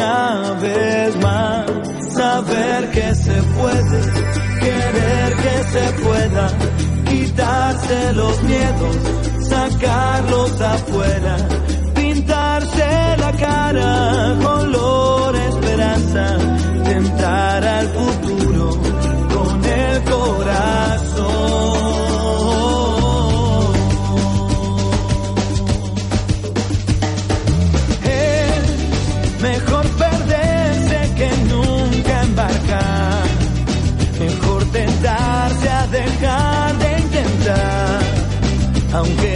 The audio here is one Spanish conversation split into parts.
una vez más saber que se puede, querer que se pueda, quitarse los miedos, sacarlos afuera, pintarse la cara, color esperanza, Aunque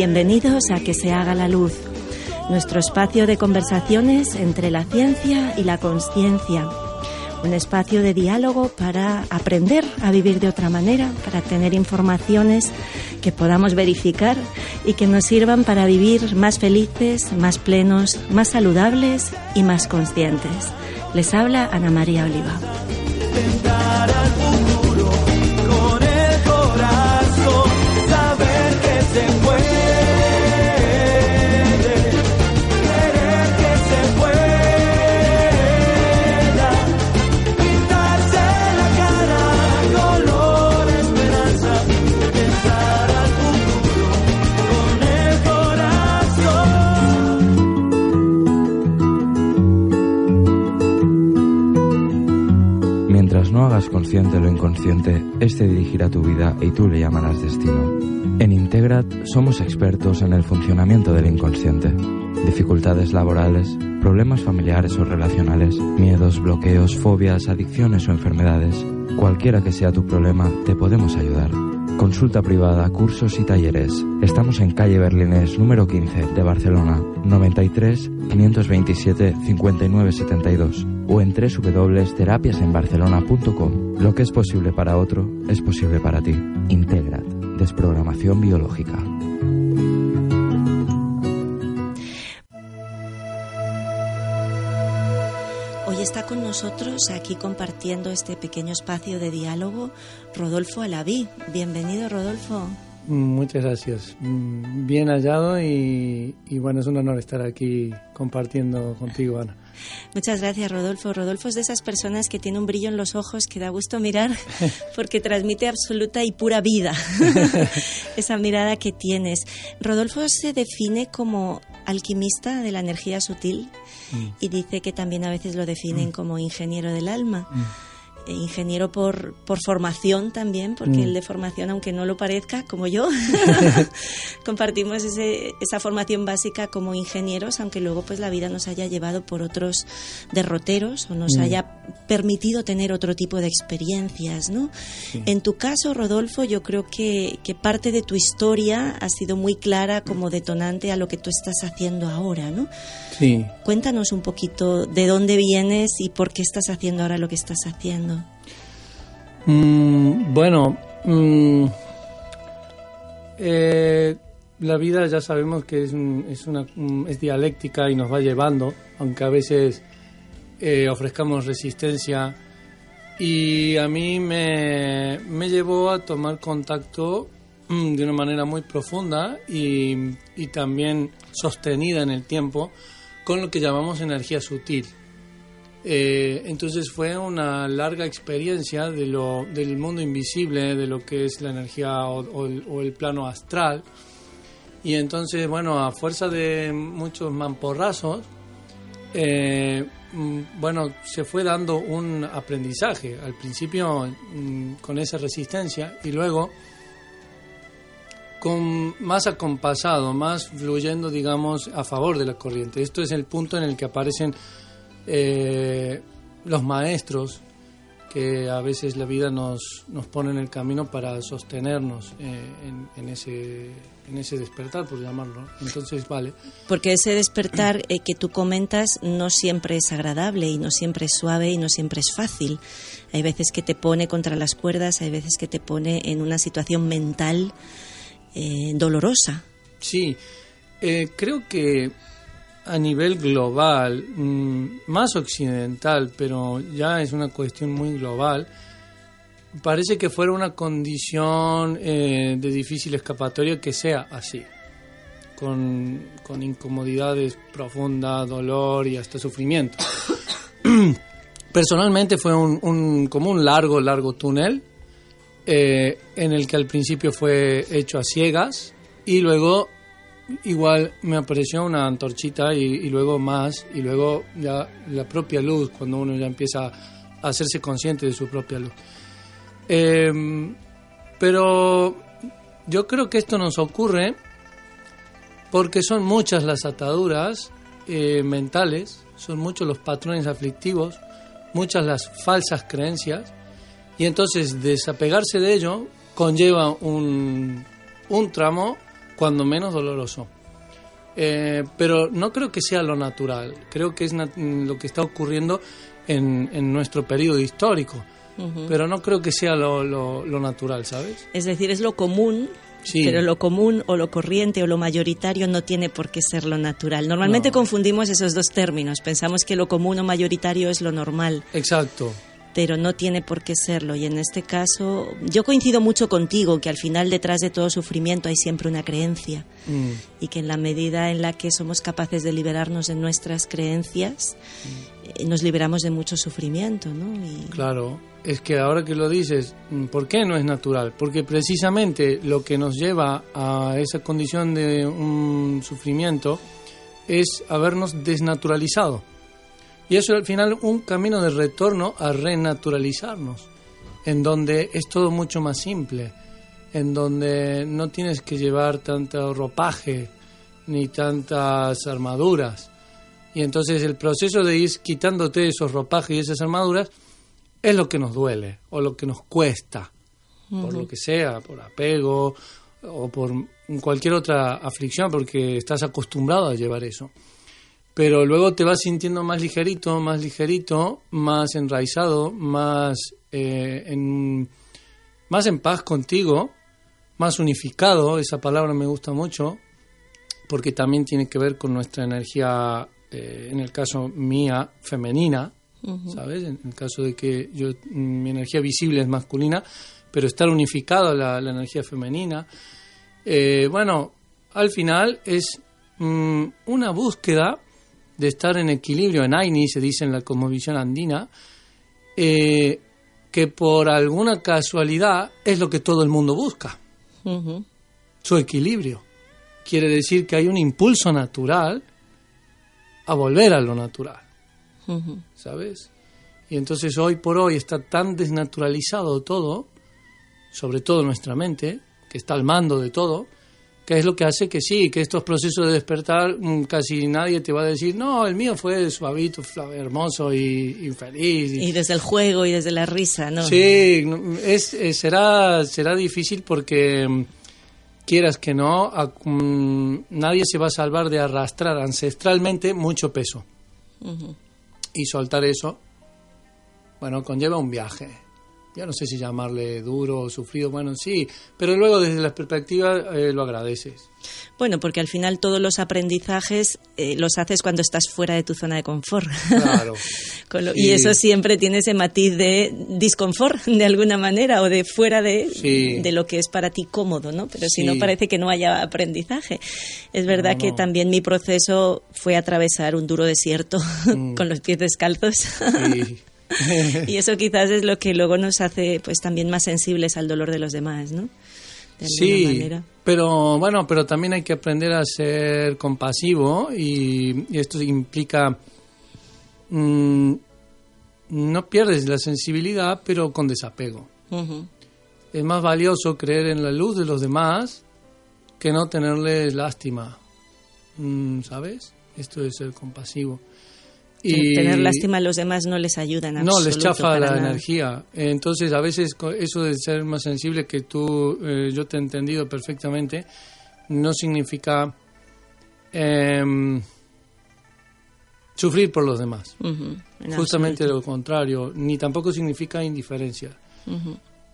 bienvenidos a Que se haga la luz, nuestro espacio de conversaciones entre la ciencia y la conciencia. Un espacio de diálogo para aprender a vivir de otra manera, para tener informaciones que podamos verificar y que nos sirvan para vivir más felices, más plenos, más saludables y más conscientes. Les habla Ana María Oliva. Consciente lo inconsciente, este dirigirá tu vida y tú le llamarás destino. En Integrat somos expertos en el funcionamiento del inconsciente. Dificultades laborales, problemas familiares o relacionales, miedos, bloqueos, fobias, adicciones o enfermedades. Cualquiera que sea tu problema, te podemos ayudar. Consulta privada, cursos y talleres. Estamos en calle Berlinés número 15 de Barcelona, 93 527 5972 o en www.terapiasenbarcelona.com. Lo que es posible para otro es posible para ti. Integrat, desprogramación biológica. Hoy está con nosotros aquí compartiendo este pequeño espacio de diálogo Rodolfo Alaví. Bienvenido, Rodolfo. Muchas gracias. Mm, Bien hallado y, y bueno, es un honor estar aquí compartiendo contigo, Ana. Muchas gracias, Rodolfo. Rodolfo es de esas personas que tiene un brillo en los ojos que da gusto mirar porque transmite absoluta y pura vida. Esa mirada que tienes. Rodolfo se define como alquimista de la energía sutil y dice que también a veces lo definen como ingeniero del alma. eh, ingeniero por, por formación también, porque Mm. el de formación, aunque no lo parezca, como yo, compartimos ese- esa formación básica como ingenieros, aunque luego pues la vida nos haya llevado por otros derroteros o nos Mm. haya permitido tener otro tipo de experiencias, ¿no? En tu caso, Rodolfo, yo creo que, que parte de tu historia ha sido muy clara como detonante a lo que tú estás haciendo ahora, ¿no? Sí. Cuéntanos un poquito de dónde vienes y por qué estás haciendo ahora lo que estás haciendo. Mm, bueno, mm, eh, la vida ya sabemos que es, es, una, es dialéctica y nos va llevando, aunque a veces eh, ofrezcamos resistencia. Y a mí me, me llevó a tomar contacto mm, de una manera muy profunda y, y también sostenida en el tiempo con lo que llamamos energía sutil. Eh, entonces fue una larga experiencia de lo, del mundo invisible, de lo que es la energía o, el plano astral. Y entonces, bueno, a fuerza de muchos mamporrazos, eh, mm, bueno, se fue dando un aprendizaje. Al principio mm, con esa resistencia y luego con más acompasado, más fluyendo, digamos, a favor de la corriente. Esto es el punto en el que aparecen eh, los maestros que a veces la vida nos, nos pone en el camino para sostenernos eh, en, en ese, en ese despertar, por llamarlo. Entonces, vale. Porque ese despertar eh, que tú comentas no siempre es agradable y no siempre es suave y no siempre es fácil. Hay veces que te pone contra las cuerdas, hay veces que te pone en una situación mental eh, dolorosa. Sí, eh, creo que a nivel global, mm, más occidental, pero ya es una cuestión muy global, parece que fuera una condición eh, de difícil escapatoria que sea así, con, con incomodidades profundas, dolor y hasta sufrimiento. Personalmente fue un, como un largo, largo túnel eh, en el que al principio fue hecho a ciegas y luego igual me apareció una antorchita y, luego más y luego ya la propia luz cuando uno ya empieza a hacerse consciente de su propia luz. Em, pero yo creo que esto nos ocurre porque son muchas las ataduras eh, mentales, son muchos los patrones aflictivos, muchas las falsas creencias, y entonces desapegarse de ello conlleva un, un tramo cuando menos doloroso. Eh, pero no creo que sea lo natural, creo que es nat- lo que está ocurriendo en, en nuestro periodo histórico, pero no creo que sea lo, lo- lo natural, ¿sabes? Es decir, es lo común, Sí. pero lo común o lo corriente o lo mayoritario no tiene por qué ser lo natural. Normalmente No. confundimos esos dos términos. Pensamos que lo común o mayoritario es lo normal. Exacto. Pero no tiene por qué serlo. Y en este caso, yo coincido mucho contigo, que al final detrás de todo sufrimiento hay siempre una creencia. Mm. Y que en la medida en la que somos capaces de liberarnos de nuestras creencias, eh, nos liberamos de mucho sufrimiento, ¿no? Y Claro, es que ahora que lo dices, mm, ¿por qué no es natural? Porque precisamente lo que nos lleva a esa condición de un sufrimiento es habernos desnaturalizado. Y eso al final un camino de retorno a renaturalizarnos, en donde es todo mucho más simple, en donde no tienes que llevar tanto ropaje ni tantas armaduras. Y entonces el proceso de ir quitándote esos ropajes y esas armaduras es lo que nos duele o lo que nos cuesta, por lo que sea, por apego o por cualquier otra aflicción, porque estás acostumbrado a llevar eso. Pero luego te vas sintiendo más ligerito, más ligerito, más enraizado, más, eh, en, más en paz contigo, más unificado, esa palabra me gusta mucho, porque también tiene que ver con nuestra energía, eh, en el caso mía, femenina, ¿sabes? En el caso de que yo, mi energía visible es masculina, pero estar unificado la, la energía femenina. Eh, bueno, al final es mm, una búsqueda de estar en equilibrio, en Aini se dice en la cosmovisión andina, eh, que por alguna casualidad es lo que todo el mundo busca su equilibrio. Quiere decir que hay un impulso natural a volver a lo natural. ¿sabes? Y entonces hoy por hoy está tan desnaturalizado todo, sobre todo nuestra mente, que está al mando de todo, que es lo que hace que sí, que estos procesos de despertar mm, casi nadie te va a decir, no, el mío fue suavito, hermoso y, y feliz. Y desde el juego y desde la risa, ¿no? Sí, es, eh, será, será difícil porque mm, quieras que no, a- mm, nadie se va a salvar de arrastrar ancestralmente mucho peso. Y soltar eso, bueno, conlleva un viaje. Ya no sé si llamarle duro o sufrido, bueno, sí, pero luego desde la perspectiva eh, lo agradeces. Bueno, porque al final todos los aprendizajes eh, los haces cuando estás fuera de tu zona de confort. Claro. Con lo- Y- y eso siempre tiene ese matiz de disconfort, de alguna manera, o de fuera de, Sí. de lo que es para ti cómodo, ¿no? Pero si no parece que no haya aprendizaje. Es verdad No, que también mi proceso fue atravesar un duro desierto Mm. con los pies descalzos. Sí. y eso quizás es lo que luego nos hace pues también más sensibles al dolor de los demás, ¿no? De Sí, manera. pero bueno, pero también hay que aprender a ser compasivo y, y esto implica mm, no pierdes la sensibilidad, pero con desapego. Es más valioso creer en la luz de los demás que no tenerles lástima, Mm, ¿sabes? Esto es ser compasivo. Tener lástima a los demás no les ayuda en no, absoluto. les chafa la nada. energía. Entonces, a veces eso de ser más sensible que tú, eh, yo te he entendido perfectamente, no significa em, sufrir por los demás. Justamente lo contrario, ni tampoco significa indiferencia.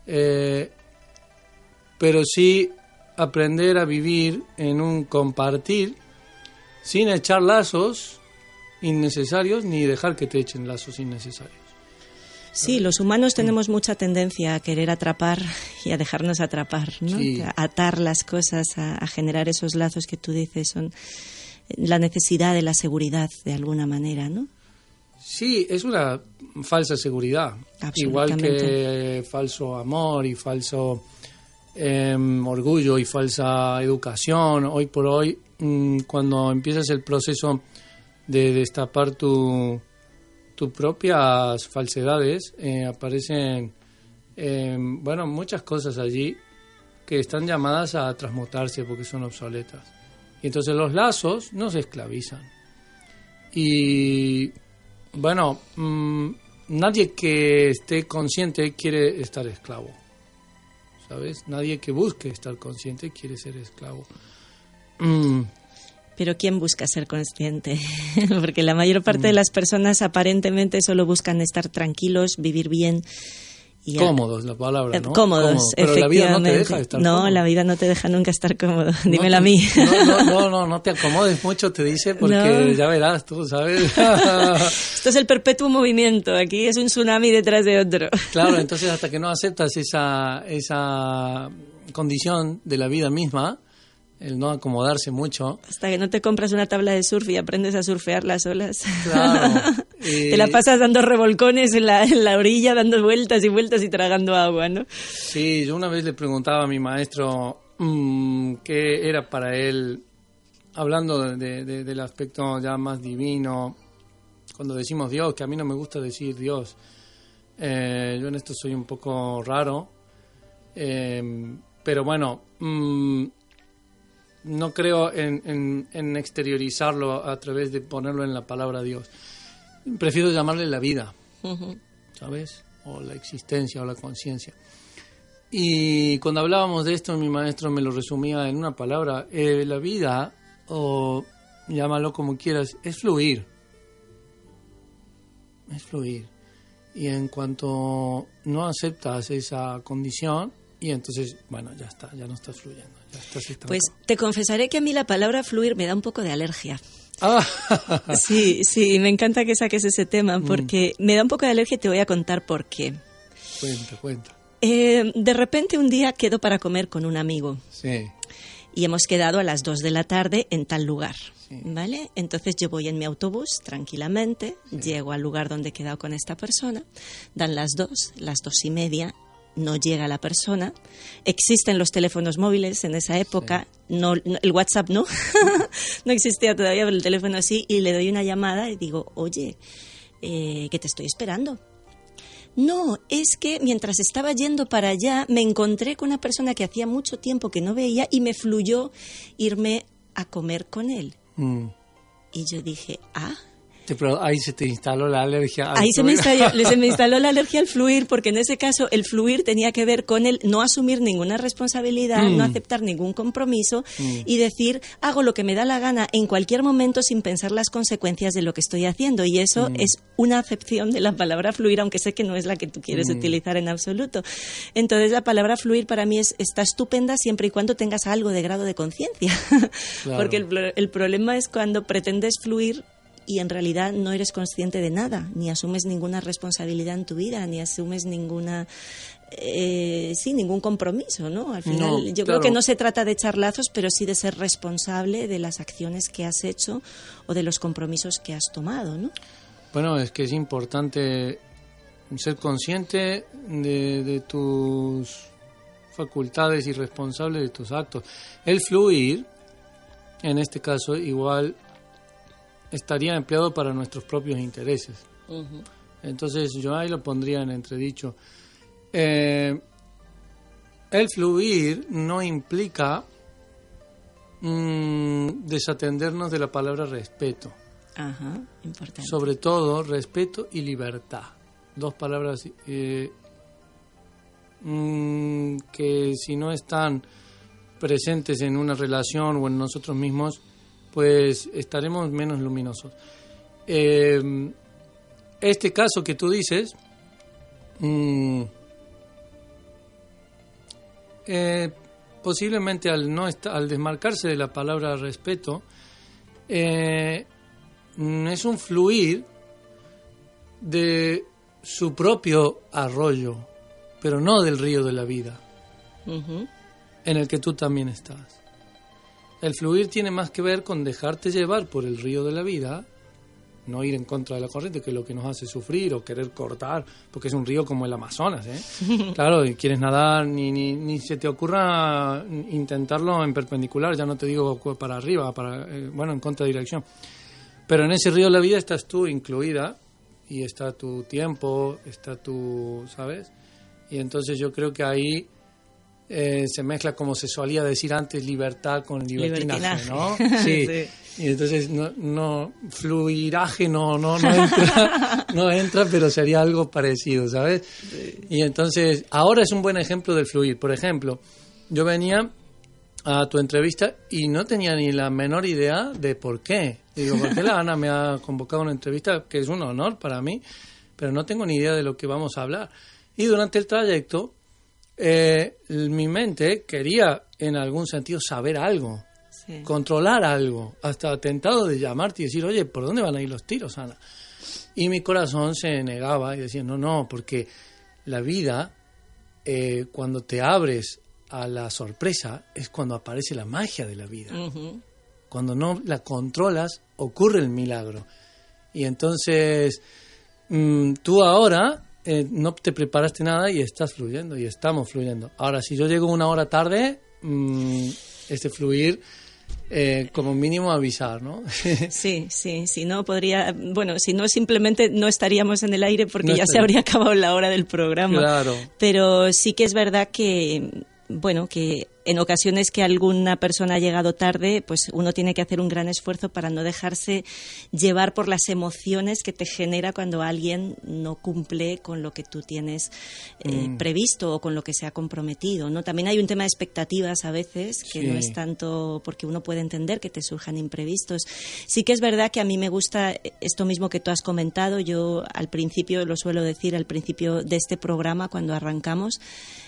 Eh, pero sí aprender a vivir en un compartir sin echar lazos innecesarios ni dejar que te echen lazos innecesarios. Sí, los humanos tenemos mucha tendencia a querer atrapar y a dejarnos atrapar, ¿no? Sí. A atar las cosas, a, a generar esos lazos que tú dices son la necesidad de la seguridad de alguna manera, ¿no? Sí, es una falsa seguridad. Igual que falso amor y falso em, orgullo y falsa educación. Hoy por hoy, mm, cuando empiezas el proceso de destapar tu, tus propias falsedades, eh, aparecen, em, bueno, muchas cosas allí que están llamadas a transmutarse porque son obsoletas. Y entonces los lazos no se esclavizan. Y bueno, mm, nadie que esté consciente quiere estar esclavo. ¿Sabes? Nadie que busque estar consciente quiere ser esclavo. Mm, Pero ¿quién busca ser consciente? Porque la mayor parte Mm. de las personas aparentemente solo buscan estar tranquilos, vivir bien. Y cómodos, la palabra, Eh, ¿no? Cómodos, Cómodo. Pero la vida no te efectivamente. deja estar No, cómodo. la vida no te deja nunca estar cómodo. No Dímelo te- a mí. No, no, no, no, no te acomodes mucho, te dice, porque No. ya verás tú, ¿sabes? Esto es el perpetuo movimiento. Aquí es un tsunami detrás de otro. Claro, entonces hasta que no aceptas esa, esa condición de la vida misma, el no acomodarse mucho, Hasta que no te compras una tabla de surf y aprendes a surfear las olas. Claro. Eh, Te la pasas dando revolcones en la, en la orilla, dando vueltas y vueltas y tragando agua, ¿no? Sí, yo una vez le preguntaba a mi maestro mm, qué era para él, hablando de- de- del aspecto ya más divino, cuando decimos Dios, que a mí no me gusta decir Dios. Eh, yo en esto soy un poco raro, eh, pero bueno, mm, no creo en, en- en exteriorizarlo a través de ponerlo en la palabra Dios. Prefiero llamarle la vida. ¿sabes? O la existencia o la conciencia. Y cuando hablábamos de esto, mi maestro me lo resumía en una palabra. Eh, la vida, o llámalo como quieras, es fluir. Es fluir. Y en cuanto no aceptas esa condición, y entonces, bueno, ya está, ya no estás fluyendo, ya. Pues te confesaré que a mí la palabra fluir me da un poco de alergia. Ah, Sí, sí, me encanta que saques ese Mm. tema porque me da un poco de alergia y te voy a contar por qué. cuenta, cuenta. Eh, de repente un día quedo para comer con un amigo Sí, y hemos quedado a las 2 de la tarde en tal lugar. Sí. ¿Vale? Entonces yo voy en mi autobús tranquilamente, llego al lugar donde he quedado con esta persona, dan las dos, las dos y media, no llega la persona. Existen los teléfonos móviles en esa época, no, no- el WhatsApp no, no existía todavía, pero el teléfono sí, y le doy una llamada y digo, oye, eh, que te estoy esperando. No, es que mientras estaba yendo para allá me encontré con una persona que hacía mucho tiempo que no veía y me fluyó irme a comer con él. Mm. Y yo dije, ah, Sí, Pero ahí se te instaló la alergia. al Ahí se me, instaló, se me instaló la alergia al fluir, porque en ese caso el fluir tenía que ver con el no asumir ninguna responsabilidad, Mm. no aceptar ningún compromiso y decir, hago lo que me da la gana en cualquier momento sin pensar las consecuencias de lo que estoy haciendo. Y eso Mm. es una acepción de la palabra fluir, aunque sé que no es la que tú quieres Mm. utilizar en absoluto. Entonces la palabra fluir para mí es, está estupenda siempre y cuando tengas algo de grado de conciencia. Claro. Porque el, el problema es cuando pretendes fluir y en realidad no eres consciente de nada, ni asumes ninguna responsabilidad en tu vida, ni asumes ninguna eh, sí, ningún compromiso, ¿no? Al final, No, yo claro. creo que no se trata de echar lazos, pero sí de ser responsable de las acciones que has hecho o de los compromisos que has tomado, ¿no? Bueno, es que es importante ser consciente de, de tus facultades y responsable de tus actos. El fluir, en este caso, igual estaría empleado para nuestros propios intereses. Entonces yo ahí lo pondría en entredicho. Eh, el fluir no implica mm, desatendernos de la palabra respeto. Ajá, importante. Sobre todo respeto y libertad. Dos palabras eh, mm, que si no están presentes en una relación o en nosotros mismos, pues estaremos menos luminosos. Eh, este caso que tú dices, mm, eh, posiblemente al no al desmarcarse de la palabra respeto, eh, es un fluir de su propio arroyo, pero no del río de la vida, en el que tú también estás. El fluir tiene más que ver con dejarte llevar por el río de la vida, no ir en contra de la corriente, que es lo que nos hace sufrir o querer cortar, porque es un río como el Amazonas, ¿eh? Claro, y quieres nadar, ni, ni, ni se te ocurra intentarlo en perpendicular, ya no te digo para arriba, para, eh, bueno, en contradirección. Pero en ese río de la vida estás tú incluida y está tu tiempo, está tu, ¿sabes? Y entonces yo creo que ahí eh, se mezcla, como se solía decir antes, libertad con libertinaje, Libertinaje. ¿no? Sí. Sí. Y entonces no, no fluiraje no, no, no entra, no entra, pero sería algo parecido, ¿sabes? Y entonces, ahora es un buen ejemplo del fluir. Por ejemplo, yo venía a tu entrevista y no tenía ni la menor idea de por qué. Digo, ¿por qué la Ana me ha convocado a una entrevista que es un honor para mí? Pero no tengo ni idea de lo que vamos a hablar. Y durante el trayecto, eh, mi mente quería en algún sentido saber algo, Sí. controlar algo, hasta tentado de llamarte y decir, oye, ¿por dónde van a ir los tiros, Ana? Y mi corazón se negaba y decía, no, no, porque la vida, eh, cuando te abres a la sorpresa, es cuando aparece la magia de la vida. Cuando no la controlas, ocurre el milagro. Y entonces, mm, tú ahora eh, no te preparaste nada y estás fluyendo y estamos fluyendo. Ahora, si yo llego una hora tarde, mm, este fluir, eh, como mínimo avisar, ¿no? Sí, sí, si no podría, bueno, si no simplemente no estaríamos en el aire porque No ya se habría acabado la hora del programa. Claro. Pero sí que es verdad que, bueno, que en ocasiones que alguna persona ha llegado tarde, pues uno tiene que hacer un gran esfuerzo para no dejarse llevar por las emociones que te genera cuando alguien no cumple con lo que tú tienes eh, Mm. previsto o con lo que se ha comprometido, ¿no? También hay un tema de expectativas a veces que no es tanto porque uno puede entender que te surjan imprevistos. Sí que es verdad que a mí me gusta esto mismo que tú has comentado. Yo al principio, lo suelo decir, al principio de este programa, cuando arrancamos,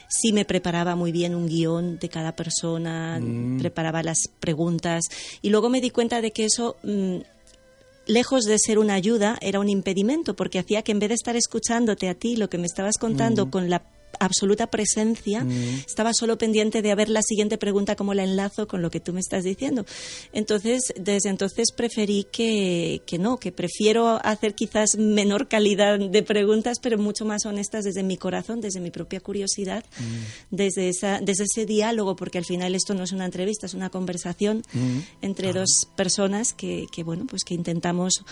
sí me preparaba muy bien un guion de cada persona, preparaba las preguntas y luego me di cuenta de que eso... mm, lejos de ser una ayuda, era un impedimento, porque hacía que en vez de estar escuchándote a ti lo que me estabas contando con la absoluta presencia, estaba solo pendiente de a ver la siguiente pregunta, cómo la enlazo con lo que tú me estás diciendo. Entonces, desde entonces preferí que, que no, que prefiero hacer quizás menor calidad de preguntas, pero mucho más honestas desde mi corazón, desde mi propia curiosidad, desde, esa, desde ese diálogo, porque al final esto no es una entrevista, es una conversación entre dos personas que, que, bueno, pues que intentamos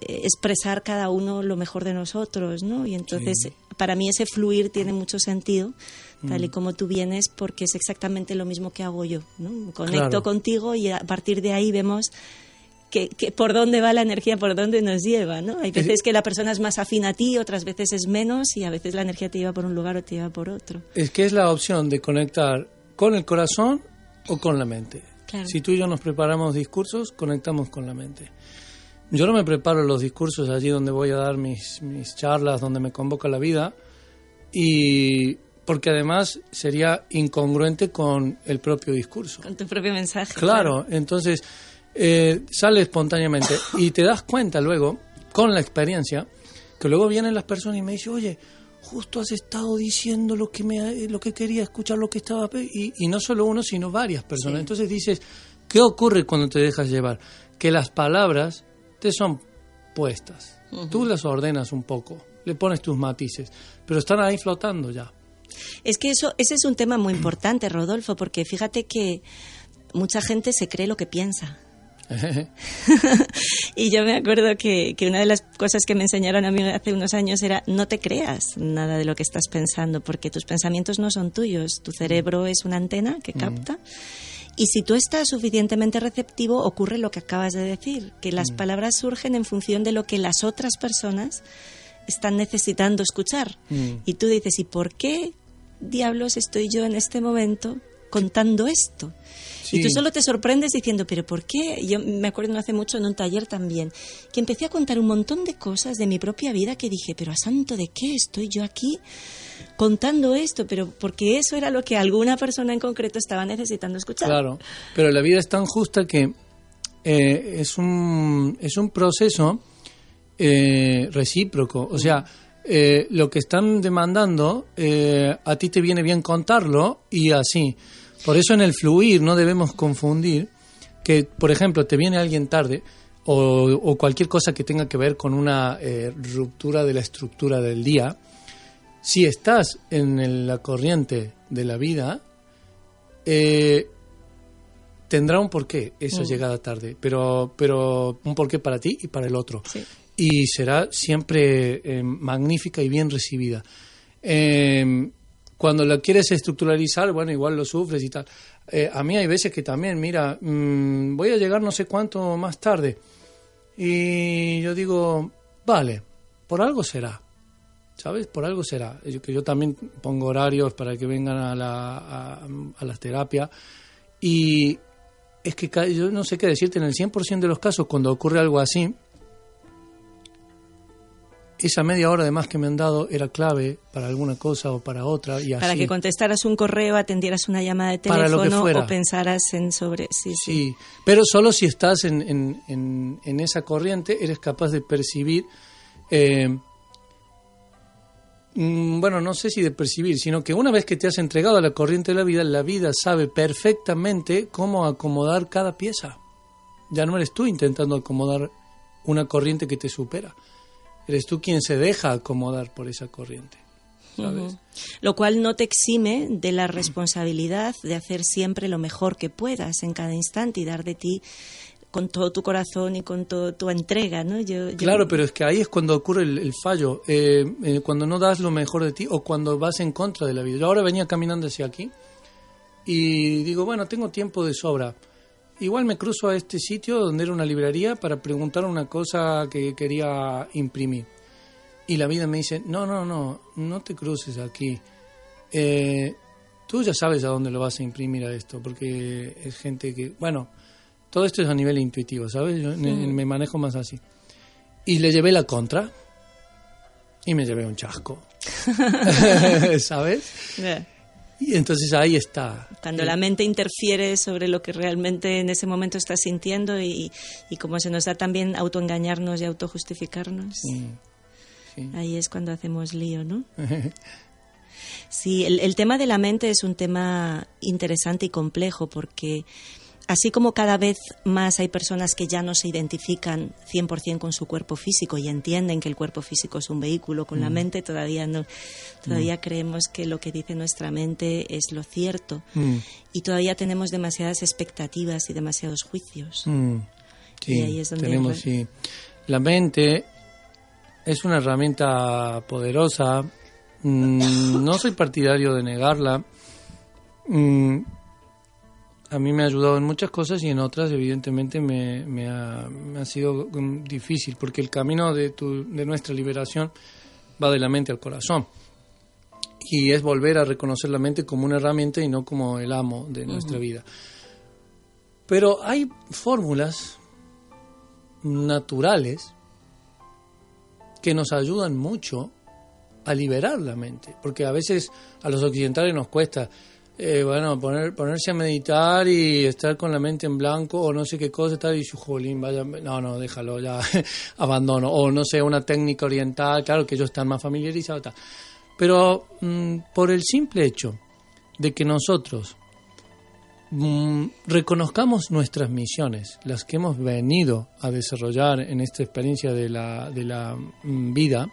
expresar cada uno lo mejor de nosotros, ¿no? Y entonces, para mí ese fluir tiene mucho sentido, tal Mm. y como tú vienes, porque es exactamente lo mismo que hago yo. ¿no? Conecto Claro. contigo y a partir de ahí vemos que, que por dónde va la energía, por dónde nos lleva. ¿no? Hay veces que la persona es más afín a ti, otras veces es menos, y a veces la energía te lleva por un lugar o te lleva por otro. Es que es la opción de conectar con el corazón o con la mente. Claro. Si tú y yo nos preparamos discursos, conectamos con la mente. Yo no me preparo los discursos allí donde voy a dar mis, mis charlas, donde me convoca la vida, y porque además sería incongruente con el propio discurso. Con tu propio mensaje. Claro, entonces eh, sale espontáneamente y te das cuenta luego, con la experiencia, que luego vienen las personas y me dicen, oye, justo has estado diciendo lo que, me, lo que quería escuchar, lo que estaba... pe-". Y, y no solo uno, sino varias personas. Entonces dices, ¿qué ocurre cuando te dejas llevar? Que las palabras te son puestas. Tú las ordenas un poco, le pones tus matices, pero están ahí flotando ya. Es que eso, ese es un tema muy importante, Rodolfo, porque fíjate que mucha gente se cree lo que piensa. y yo me acuerdo que, que, una de las cosas que me enseñaron a mí hace unos años era no te creas nada de lo que estás pensando, porque tus pensamientos no son tuyos, tu cerebro es una antena que capta. Y si tú estás suficientemente receptivo, ocurre lo que acabas de decir, que las palabras surgen en función de lo que las otras personas están necesitando escuchar. Mm. Y tú dices, ¿y por qué diablos estoy yo en este momento contando esto? Sí. Y tú solo te sorprendes diciendo, ¿pero por qué? Yo me acuerdo no hace mucho en un taller también, que empecé a contar un montón de cosas de mi propia vida que dije, ¿pero a santo de qué estoy yo aquí contando esto? Pero porque eso era lo que alguna persona en concreto estaba necesitando escuchar. Claro, pero la vida es tan justa que eh, es, un, es un proceso eh, recíproco. O sea, eh, lo que están demandando, eh, a ti te viene bien contarlo y así. Por eso en el fluir no debemos confundir que, por ejemplo, te viene alguien tarde o, o cualquier cosa que tenga que ver con una eh, ruptura de la estructura del día. Si estás en el- la corriente de la vida, eh, tendrá un porqué esa llegada tarde, pero, pero un porqué para ti y para el otro. Sí. Y será siempre eh, magnífica y bien recibida. Eh, cuando la quieres estructuralizar, bueno, igual lo sufres y tal. Eh, a mí hay veces que también, mira, mm, voy a llegar no sé cuánto más tarde. Y yo digo, vale, por algo será. ¿Sabes? Por algo será. Yo, que yo también pongo horarios para que vengan a, la, a, a las terapias. Y es que yo no sé qué decirte, en el 100% de los casos, cuando ocurre algo así, esa media hora de más que me han dado era clave para alguna cosa o para otra. Y Para así. que contestaras un correo, atendieras una llamada de Para lo que teléfono o pensaras en sobre... Sí, sí. Sí, pero solo si estás en, en, en, en esa corriente eres capaz de percibir, eh, bueno, no sé si de percibir, sino que una vez que te has entregado a la corriente de la vida, la vida sabe perfectamente cómo acomodar cada pieza. Ya no eres tú intentando acomodar una corriente que te supera, eres tú quien se deja acomodar por esa corriente. Lo cual no te exime de la responsabilidad de hacer siempre lo mejor que puedas en cada instante y dar de ti con todo tu corazón y con toda tu entrega, ¿no? Yo, yo- Claro, pero es que ahí es cuando ocurre el, el fallo, eh, eh, cuando no das lo mejor de ti o cuando vas en contra de la vida. Yo ahora venía caminando hacia aquí y digo, bueno, tengo tiempo de sobra. Igual me cruzo a este sitio donde era una librería para preguntar una cosa que quería imprimir. Y la vida me dice, no, no, no, no te cruces aquí. Eh, tú ya sabes a dónde lo vas a imprimir a esto, porque es gente que, bueno, todo esto es a nivel intuitivo, ¿sabes? Yo me- me manejo más así. Y le llevé la contra y me llevé un chasco. ¿Sabes? Eh, Y entonces ahí está. Cuando Eh, la mente interfiere sobre lo que realmente en ese momento estás sintiendo y, y como se nos da también autoengañarnos y autojustificarnos, sí, sí. ahí es cuando hacemos lío, ¿no? Sí, el, el tema de la mente es un tema interesante y complejo porque así como cada vez más hay personas que ya no se identifican 100% con su cuerpo físico y entienden que el cuerpo físico es un vehículo, con la mente todavía no, todavía creemos que lo que dice nuestra mente es lo cierto Mm, y todavía tenemos demasiadas expectativas y demasiados juicios. mm, sí, Y ahí es donde tenemos, sí. La mente es una herramienta poderosa Mm, no soy partidario de negarla. A mí me ha ayudado en muchas cosas y en otras, evidentemente, me, me ha, me ha sido mm, difícil, porque el camino de, tu, de nuestra liberación va de la mente al corazón. Y es volver a reconocer la mente como una herramienta y no como el amo de nuestra vida. Pero hay fórmulas naturales que nos ayudan mucho a liberar la mente, porque a veces a los occidentales nos cuesta, eh, bueno, poner, ponerse a meditar y estar con la mente en blanco o no sé qué cosa, tal, y su jolín, vaya, no, no, déjalo, ya abandono, o no sé, una técnica oriental, claro que ellos están más familiarizados, pero mm, por el simple hecho de que nosotros mm, reconozcamos nuestras misiones, las que hemos venido a desarrollar en esta experiencia de la, de la mm, vida,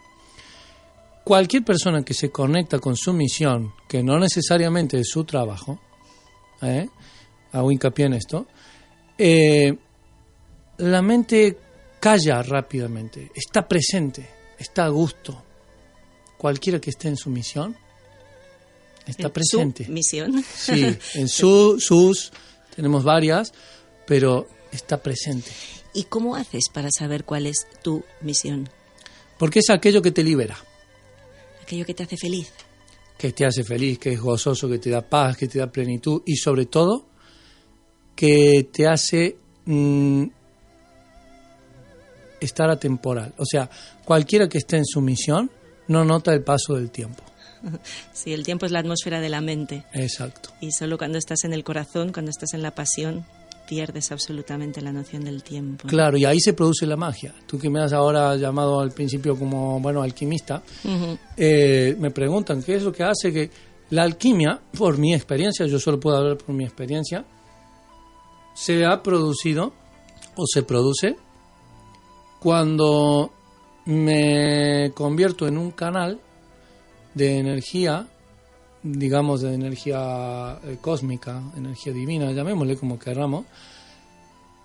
cualquier persona que se conecta con su misión, que no necesariamente es su trabajo, ¿eh? hago hincapié en esto, eh, la mente calla rápidamente, está presente, está a gusto. Cualquiera que esté en su misión está En presente. Su misión. Sí, en su, sus, tenemos varias, pero está presente. ¿Y cómo haces para saber cuál es tu misión? Porque es aquello que te libera, Aquello que te hace feliz. que te hace feliz, que es gozoso, que te da paz, que te da plenitud y sobre todo que te hace mm, estar atemporal. O sea, cualquiera que esté en su misión no nota el paso del tiempo. Sí, el tiempo es la atmósfera de la mente. Exacto. Y solo cuando estás en el corazón, cuando estás en la pasión, pierdes absolutamente la noción del tiempo. Claro, y ahí se produce la magia. Tú que me has ahora llamado al principio como, bueno, alquimista, eh, me preguntan qué es lo que hace que la alquimia, por mi experiencia, yo solo puedo hablar por mi experiencia, se ha producido o se produce cuando me convierto en un canal de energía, digamos de energía eh, cósmica, energía divina, llamémosle como queramos,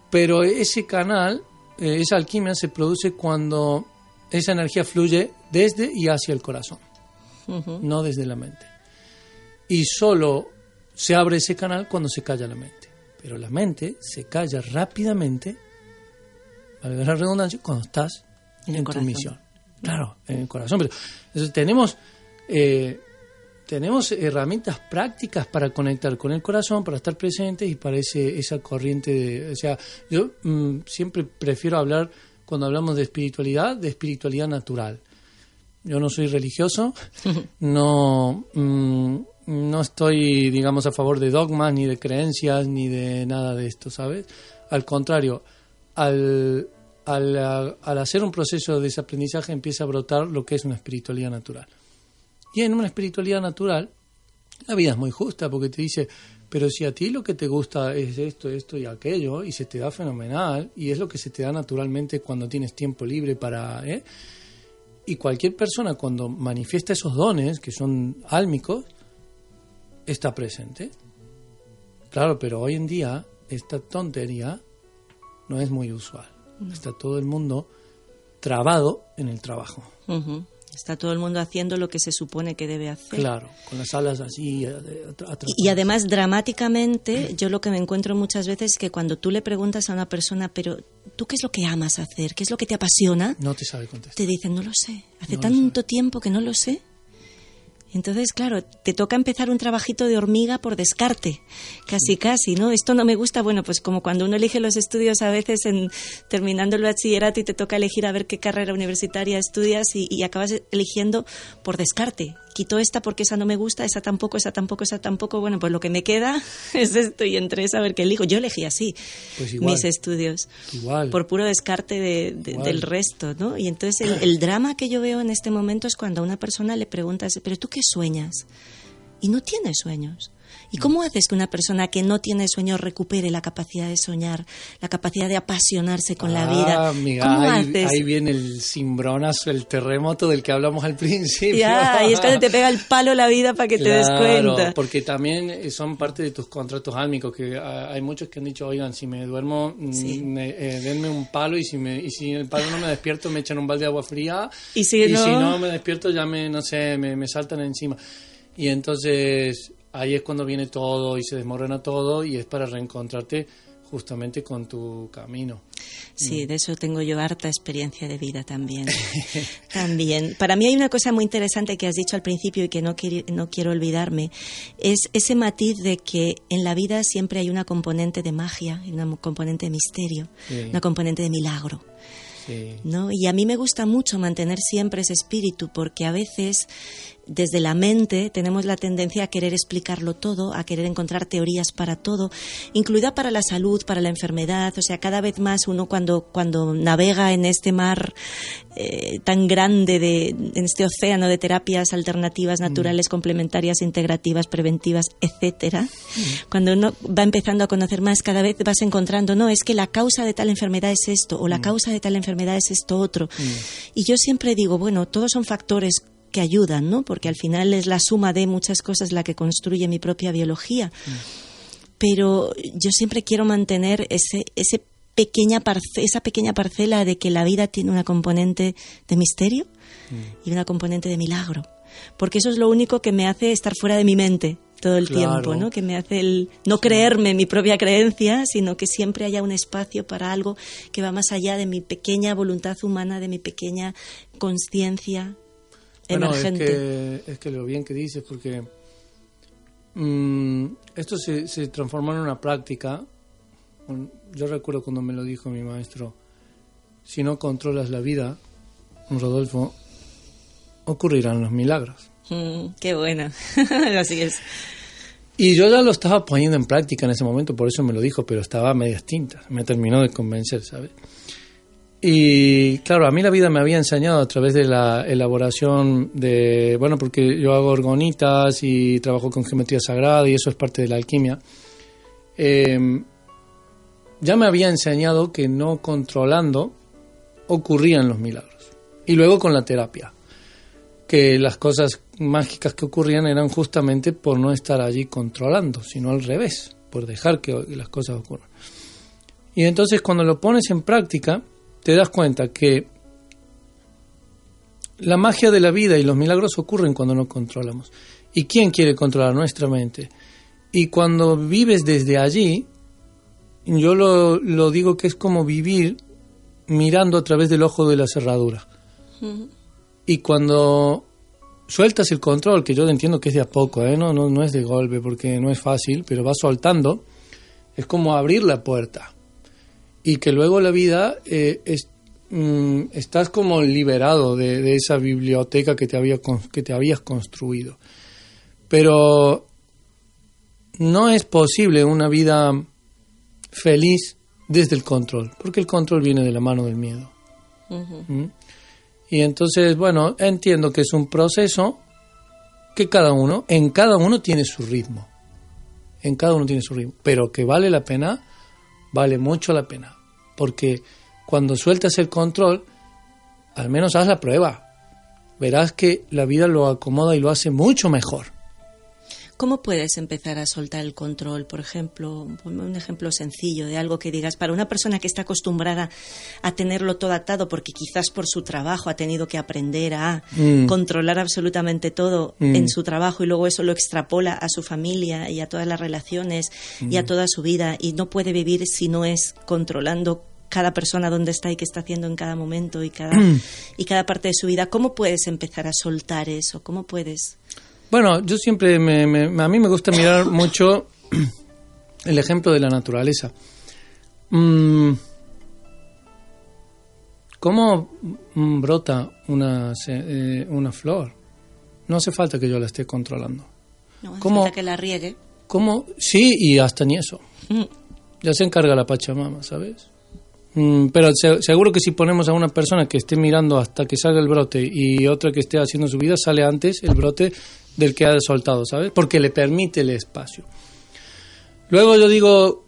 pero ese canal, eh, esa alquimia se produce cuando esa energía fluye desde y hacia el corazón, no desde la mente. Y solo se abre ese canal cuando se calla la mente. Pero la mente se calla rápidamente, valga la redundancia, cuando estás En en, tu misión. Claro, en el corazón. Pero, entonces, tenemos, eh, tenemos herramientas prácticas para conectar con el corazón, para estar presentes y para ese, esa corriente de... O sea, yo mm, siempre prefiero hablar, cuando hablamos de espiritualidad, de espiritualidad natural. Yo no soy religioso, no, mm, no estoy, digamos, a favor de dogmas, ni de creencias, ni de nada de esto, ¿sabes? Al contrario, al, al, al hacer un proceso de desaprendizaje empieza a brotar lo que es una espiritualidad natural. Y en una espiritualidad natural, la vida es muy justa porque te dice, pero si a ti lo que te gusta es esto, esto y aquello, y se te da fenomenal, y es lo que se te da naturalmente cuando tienes tiempo libre para... ¿eh? Y cualquier persona cuando manifiesta esos dones, que son álmicos, está presente. Claro, pero hoy en día esta tontería no es muy usual. Está todo el mundo trabado en el trabajo. Ujú. Está todo el mundo haciendo lo que se supone que debe hacer. Claro, con las alas así. eh. Y, y además, dramáticamente, yo lo que me encuentro muchas veces es que cuando tú le preguntas a una persona, pero ¿tú qué es lo que amas hacer? ¿Qué es lo que te apasiona? No te sabe contestar. Te dicen, no lo sé. Hace No tanto tiempo que no lo sé. Entonces, claro, te toca empezar un trabajito de hormiga por descarte, casi casi, ¿no? Esto no me gusta, bueno, pues como cuando uno elige los estudios a veces en terminando el bachillerato y te toca elegir a ver qué carrera universitaria estudias y, y acabas eligiendo por descarte. Quito esta porque esa no me gusta, esa tampoco, esa tampoco, esa tampoco. Bueno, pues lo que me queda es esto y entre esa a ver qué elijo. Yo elegí así Pues igual. mis estudios Igual. por puro descarte de- del resto, ¿no? Y entonces el, el drama que yo veo en este momento es cuando a una persona le preguntas, pero tú qué sueñas? y no tiene sueños. ¿Y cómo haces que una persona que no tiene sueños recupere la capacidad de soñar, la capacidad de apasionarse con la vida? Ah, amiga, ¿Cómo ahí, haces? ahí viene el cimbronazo, el terremoto del que hablamos al principio. Ya, y es cuando te pega el palo la vida para que te des Claro, cuenta. porque también eh, son parte de tus contratos álmicos, que ah, hay muchos que han dicho, oigan, si me duermo, mm, Sí. me- eh, denme un palo y si, me, y si el palo no me despierto me echan un balde de agua fría Y si no- si no me despierto ya me, no sé, me, me saltan encima. Y entonces ahí es cuando viene todo y se desmorona todo y es para reencontrarte justamente con tu camino. Sí, de eso tengo yo harta experiencia de vida también. también. Para mí hay una cosa muy interesante que has dicho al principio y que no, quiero- no quiero olvidarme. Es ese matiz de que en la vida siempre hay una componente de magia, una componente de misterio, Sí. una componente de milagro. Sí. ¿no? Y a mí me gusta mucho mantener siempre ese espíritu porque a veces desde la mente tenemos la tendencia a querer explicarlo todo, a querer encontrar teorías para todo, incluida para la salud, para la enfermedad. O sea, cada vez más uno cuando, cuando navega en este mar eh, tan grande, de, en este océano de terapias alternativas, naturales, complementarias, integrativas, preventivas, etcétera, cuando uno va empezando a conocer más, cada vez vas encontrando, no, es que la causa de tal enfermedad es esto, o la causa de tal enfermedad es esto otro. Y yo siempre digo, bueno, todos son factores que ayudan, ¿no? Porque al final es la suma de muchas cosas la que construye mi propia biología. Pero yo siempre quiero mantener ese, ese pequeña parce- esa pequeña parcela de que la vida tiene una componente de misterio y una componente de milagro. Porque eso es lo único que me hace estar fuera de mi mente todo el Claro. tiempo, ¿no? Que me hace el no creerme mi propia creencia, sino que siempre haya un espacio para algo que va más allá de mi pequeña voluntad humana, de mi pequeña conciencia Bueno, emergente. Es que, es que lo bien que dices, porque mm, esto se, se transformó en una práctica. Yo recuerdo cuando me lo dijo mi maestro, si no controlas la vida, Rodolfo, ocurrirán los milagros. Mm, qué bueno. Así es. Y yo ya lo estaba poniendo en práctica en ese momento, por eso me lo dijo, pero estaba a medias tintas. Me terminó de convencer, ¿sabes? Y claro, a mí la vida me había enseñado a través de la elaboración de, bueno, porque yo hago orgonitas y trabajo con geometría sagrada y eso es parte de la alquimia. Eh, ya me había enseñado que no controlando ocurrían los milagros. Y luego con la terapia que las cosas mágicas que ocurrían eran justamente por no estar allí controlando, sino al revés, por dejar que las cosas ocurran. Y entonces cuando lo pones en práctica, te das cuenta que la magia de la vida y los milagros ocurren cuando no controlamos. ¿Y quién quiere controlar nuestra mente? Y cuando vives desde allí, yo lo, lo digo que es como vivir mirando a través del ojo de la cerradura. Y cuando sueltas el control, que yo entiendo que es de a poco, ¿eh? no, no, no es de golpe porque no es fácil, pero vas soltando, es como abrir la puerta. Y que luego la vida eh, es, mm, estás como liberado de, de esa biblioteca que te, había, que te habías construido. Pero no es posible una vida feliz desde el control, porque el control viene de la mano del miedo. ¿Mm? Y entonces, bueno, entiendo que es un proceso que cada uno, en cada uno tiene su ritmo. En cada uno tiene su ritmo. Pero que vale la pena, vale mucho la pena. Porque cuando sueltas el control, al menos haz la prueba. Verás que la vida lo acomoda y lo hace mucho mejor. ¿Cómo puedes empezar a soltar el control? Por ejemplo, ponme un ejemplo sencillo de algo que digas para una persona que está acostumbrada a tenerlo todo atado porque quizás por su trabajo ha tenido que aprender a Mm. controlar absolutamente todo Mm. en su trabajo y luego eso lo extrapola a su familia y a todas las relaciones y Mm. a toda su vida y no puede vivir si no es controlando cada persona dónde está y qué está haciendo en cada momento y cada, y cada parte de su vida. ¿Cómo puedes empezar a soltar eso? ¿Cómo puedes? Bueno, yo siempre, me, me- a mí me gusta mirar mucho el ejemplo de la naturaleza. Mm, ¿Cómo brota una, eh, una flor? No hace falta que yo la esté controlando. No hace que la riegue. ¿Cómo? Sí, y hasta ni eso. Mm. Ya se encarga la Pachamama, ¿sabes? Mm, pero se- seguro que si ponemos a una persona que esté mirando hasta que salga el brote y otra que esté haciendo su vida, sale antes el brote del que ha soltado, ¿sabes? Porque le permite el espacio. Luego yo digo,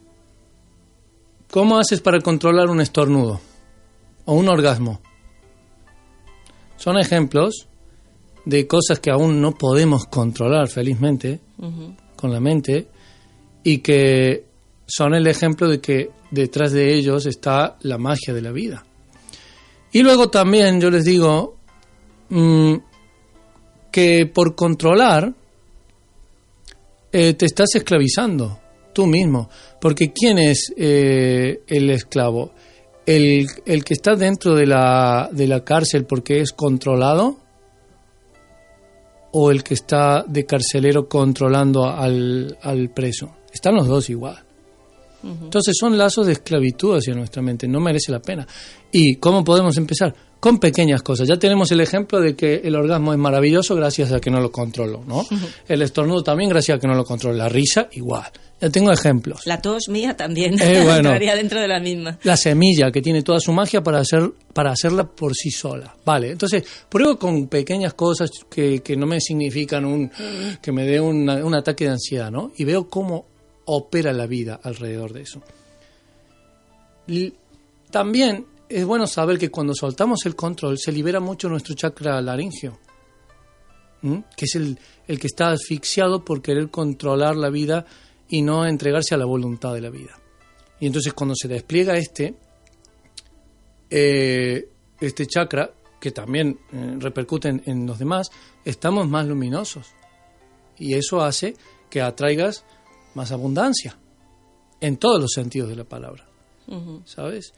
¿cómo haces para controlar un estornudo o un orgasmo? Son ejemplos de cosas que aún no podemos controlar, felizmente, con la mente, y que son el ejemplo de que detrás de ellos está la magia de la vida. Y luego también yo les digo mm, que por controlar eh, te estás esclavizando tú mismo, porque ¿quién es eh, el esclavo? ¿El, ¿El que está dentro de la, de la cárcel porque es controlado? ¿O el que está de carcelero controlando al, al preso? Están los dos igual. Entonces son lazos de esclavitud hacia nuestra mente, no merece la pena. ¿Y cómo podemos empezar? Con pequeñas cosas. Ya tenemos el ejemplo de que el orgasmo es maravilloso gracias a que no lo controlo, ¿no? El estornudo también gracias a que no lo controlo. La risa igual. Ya tengo ejemplos. La tos mía también Eh, bueno. entraría dentro de la misma. La semilla que tiene toda su magia para hacer para hacerla por sí sola. Vale, entonces pruebo con pequeñas cosas que, que no me significan un que me dé una- un ataque de ansiedad, ¿no? Y veo cómo opera la vida alrededor de eso. También es bueno saber que cuando soltamos el control se libera mucho nuestro chakra laringio, ¿m? que es el, el que está asfixiado por querer controlar la vida y no entregarse a la voluntad de la vida. Y entonces cuando se despliega este, eh, este chakra, que también eh, repercute en, en los demás, estamos más luminosos. Y eso hace que atraigas más abundancia, en todos los sentidos de la palabra. ¿Sabes?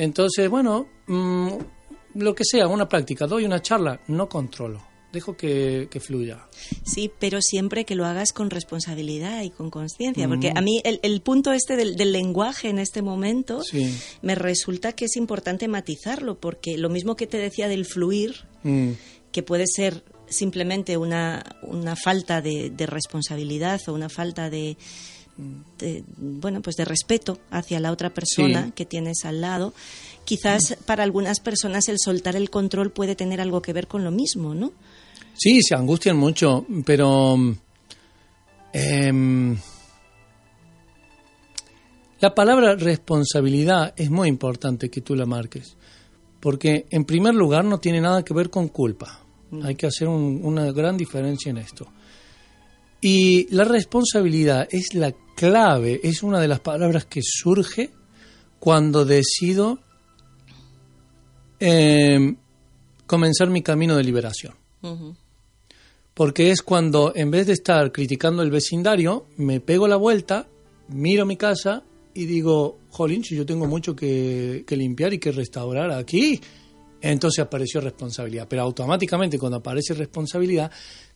Entonces, bueno, mm, lo que sea, una práctica, doy una charla, no controlo, dejo que, que fluya. Sí, pero siempre que lo hagas con responsabilidad y con conciencia, Mm. porque a mí el, el punto este del, del lenguaje en este momento Sí. me resulta que es importante matizarlo, porque lo mismo que te decía del fluir, Mm, que puede ser simplemente una, una falta de, de responsabilidad o una falta de, de, bueno pues de respeto hacia la otra persona Sí. que tienes al lado quizás para algunas personas el soltar el control puede tener algo que ver con lo mismo no Sí, se angustian mucho, pero mm, em, la palabra responsabilidad es muy importante que tú la marques, porque en primer lugar no tiene nada que ver con culpa. Hay que hacer un- una gran diferencia en esto. Y la responsabilidad es la clave, es una de las palabras que surge cuando decido em, comenzar mi camino de liberación porque es cuando en vez de estar criticando el vecindario, me pego la vuelta, miro mi casa y digo, jolín, si yo tengo mucho que, que limpiar y que restaurar aquí, entonces apareció responsabilidad. Pero automáticamente cuando aparece responsabilidad,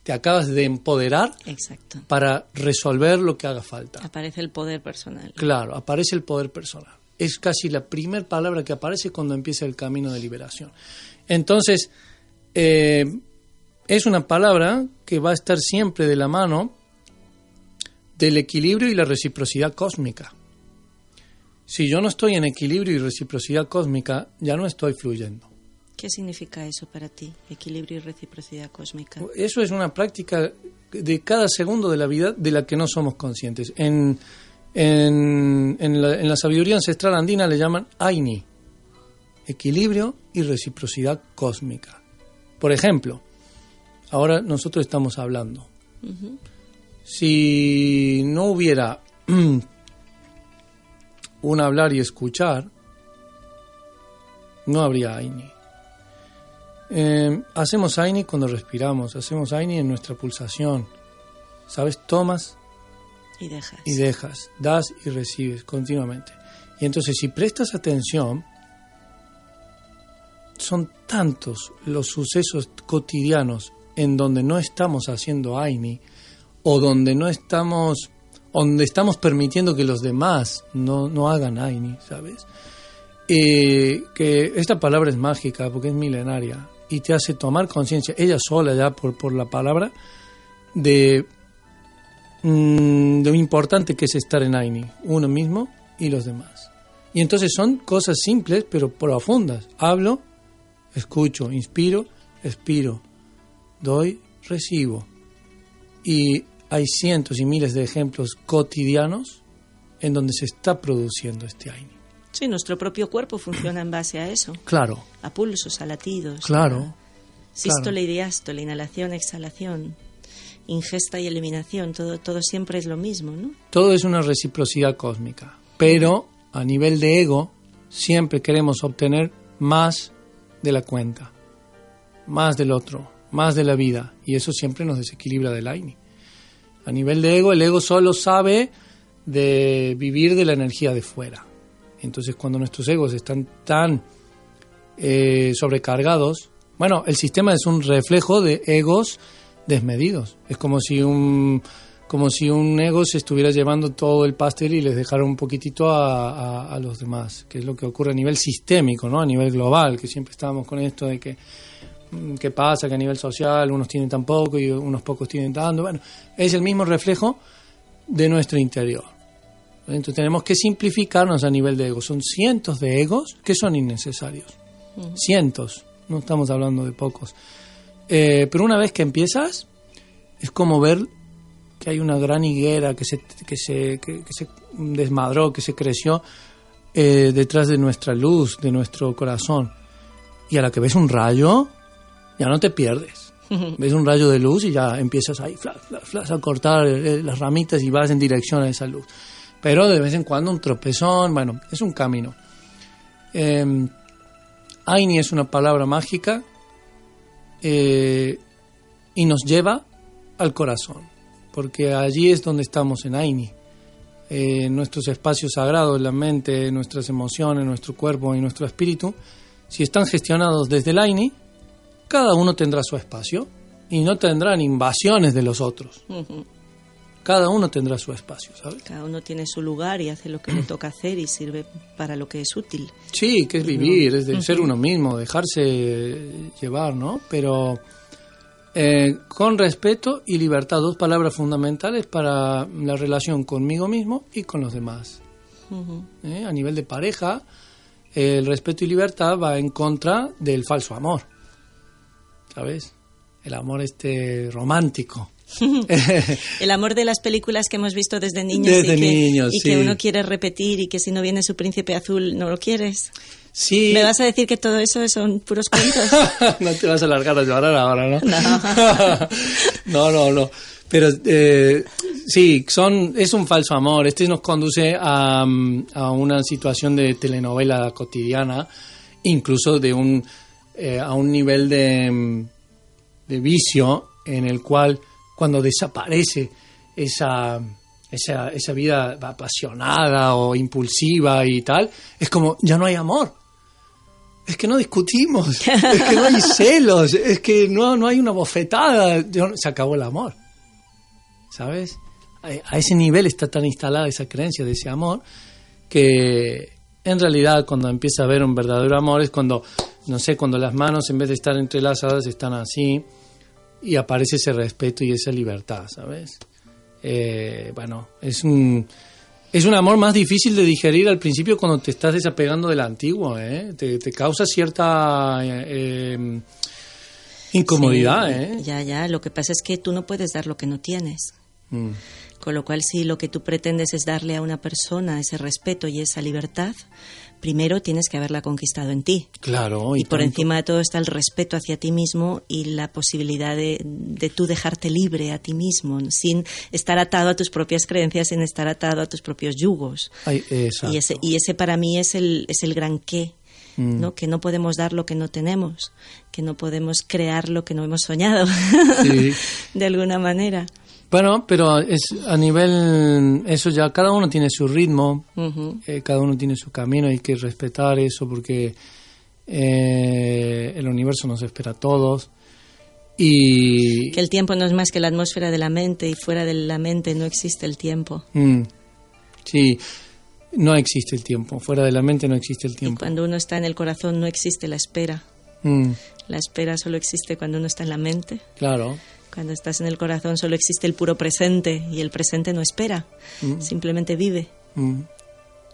te acabas de empoderar exacto para resolver lo que haga falta. aparece el poder personal Claro, aparece el poder personal. Es casi la primera palabra que aparece cuando empieza el camino de liberación. Entonces, eh, es una palabra que va a estar siempre de la mano del equilibrio y la reciprocidad cósmica. Si yo no estoy en equilibrio y reciprocidad cósmica, ya no estoy fluyendo. Qué significa eso para ti equilibrio y reciprocidad cósmica Eso es una práctica de cada segundo de la vida de la que no somos conscientes. En, en, en la, en la sabiduría ancestral andina le llaman Aini, equilibrio y reciprocidad cósmica. Por ejemplo, ahora nosotros estamos hablando. Si no hubiera un hablar y escuchar, no habría Aini. Eh, hacemos Aini cuando respiramos, hacemos Aini en nuestra pulsación. ¿Sabes? Tomas y dejas y dejas, das y recibes continuamente. Y entonces si prestas atención, son tantos los sucesos cotidianos en donde no estamos haciendo Aini o donde no estamos, donde estamos permitiendo que los demás no, no hagan Aini, ¿sabes? Eh, que esta palabra es mágica porque es milenaria y te hace tomar conciencia, ella sola ya por, por la palabra, de, mm, de lo importante que es estar en Aini, uno mismo y los demás. Y entonces son cosas simples pero profundas. Hablo, escucho, inspiro, expiro, doy, recibo. Y hay cientos y miles de ejemplos cotidianos en donde se está produciendo este Aini. Sí, nuestro propio cuerpo funciona en base a eso, Claro, a pulsos, a latidos. claro. Sístole y diástole, inhalación, exhalación, ingesta y eliminación, todo, todo siempre es lo mismo, ¿no? Todo es una reciprocidad cósmica. Pero a nivel de ego, siempre queremos obtener más de la cuenta, más del otro, más de la vida. Y eso siempre nos desequilibra del Aini. A nivel de ego, el ego solo sabe de vivir de la energía de fuera. Entonces, cuando nuestros egos están tan eh, sobrecargados, bueno, el sistema es un reflejo de egos desmedidos. Es como si un como si un ego se estuviera llevando todo el pastel y les dejara un poquitito a, los demás, que es lo que ocurre a nivel sistémico, ¿no? A nivel global, que siempre estábamos con esto de que mm, qué pasa, que a nivel social unos tienen tan poco y unos pocos tienen tanto. Bueno, es el mismo reflejo de nuestro interior. Entonces tenemos que simplificarnos a nivel de ego. Son cientos de egos que son innecesarios. Cientos. No estamos hablando de pocos. Eh, pero una vez que empiezas, es como ver que hay una gran higuera que se, que se, que, que se desmadró, que se creció eh, detrás de nuestra luz, de nuestro corazón. Y a la que ves un rayo, ya no te pierdes. Ves un rayo de luz y ya empiezas ahí flash, flash, flash, a cortar eh, las ramitas y vas en dirección a esa luz. Pero de vez en cuando un tropezón, bueno, es un camino. Eh, Aini es una palabra mágica eh, y nos lleva al corazón, porque allí es donde estamos en Aini. Eh, nuestros espacios sagrados, la mente, nuestras emociones, nuestro cuerpo y nuestro espíritu, si están gestionados desde el Aini, cada uno tendrá su espacio y no tendrán invasiones de los otros. Ujú. Cada uno tendrá su espacio, ¿sabes? Cada uno tiene su lugar y hace lo que le toca hacer y sirve para lo que es útil. Sí, que es vivir, es de ser uno mismo, dejarse llevar, ¿no? Pero eh, con respeto y libertad, dos palabras fundamentales para la relación conmigo mismo y con los demás. ¿eh? A nivel de pareja, el respeto y libertad va en contra del falso amor, ¿sabes? El amor este romántico. El amor de las películas que hemos visto desde niños Desde y, que, niños, y que sí. uno quiere repetir y que si no viene su príncipe azul no lo quieres. Sí. ¿Me vas a decir que todo eso son puros cuentos? no te vas a largar a llorar ahora, ¿no? No. no, no, no. Pero eh, sí, son, es un falso amor. Este nos conduce a, mm, a una situación de telenovela cotidiana, incluso de un, eh, a un nivel de, mm, de vicio en el cual cuando desaparece esa, esa, esa vida apasionada o impulsiva y tal, es como ya no hay amor. Es que no discutimos, es que no hay celos, es que no, no hay una bofetada, se acabó el amor. ¿Sabes? A, a ese nivel está tan instalada esa creencia de ese amor que en realidad cuando empieza a haber un verdadero amor es cuando, no sé, cuando las manos en vez de estar entrelazadas están así y aparece ese respeto y esa libertad, ¿sabes? Eh, bueno, es un, es un amor más difícil de digerir al principio cuando te estás desapegando del antiguo, ¿eh? Te, te causa cierta eh, eh, incomodidad, Sí, ¿eh? Ya, ya. Lo que pasa es que tú no puedes dar lo que no tienes. Mm. Con lo cual, si lo que tú pretendes es darle a una persona ese respeto y esa libertad, primero tienes que haberla conquistado en ti. Claro, Y, y, por tanto. encima de todo está el respeto hacia ti mismo y la posibilidad de, de tú dejarte libre a ti mismo, sin estar atado a tus propias creencias, sin estar atado a tus propios yugos. Ay. Y ese, y ese para mí es el, es el gran qué. Mm. ¿no? Que no podemos dar lo que no tenemos, que no podemos crear lo que no hemos soñado, Sí. de alguna manera. Bueno, pero es a nivel, eso ya, cada uno tiene su ritmo, eh, cada uno tiene su camino, hay que respetar eso porque eh, el universo nos espera a todos. Y Que el tiempo no es más que la atmósfera de la mente y fuera de la mente no existe el tiempo. Mm, sí, no existe el tiempo, fuera de la mente no existe el Y tiempo. cuando uno está en el corazón no existe la espera. Mm, La espera solo existe cuando uno está en la mente. claro, Cuando estás en el corazón solo existe el puro presente y el presente no espera, simplemente vive. Mm,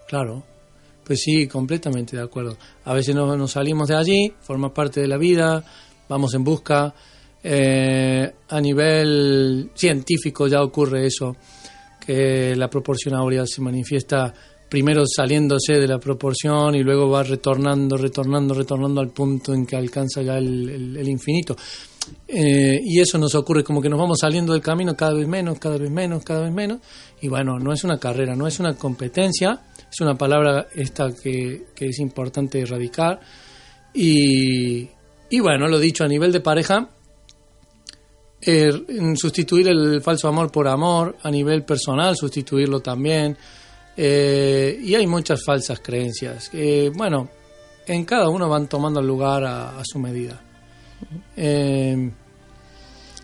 claro. Pues sí, completamente de acuerdo. A veces nos, nos salimos de allí, forma parte de la vida, vamos en busca, Eh, a nivel científico ya ocurre eso, que la proporción áurea se manifiesta primero saliéndose de la proporción y luego va retornando, retornando, retornando al punto en que alcanza ya el, el- el infinito. Eh, y eso nos ocurre como que nos vamos saliendo del camino cada vez menos, cada vez menos, cada vez menos. Y bueno, no es una carrera, no es una competencia, es una palabra esta que, que es importante erradicar. Y, y bueno, lo dicho, a nivel de pareja, eh, sustituir el falso amor por amor, a nivel personal, sustituirlo también. Eh, y hay muchas falsas creencias. bueno, en cada uno van tomando lugar a su medida. Eh,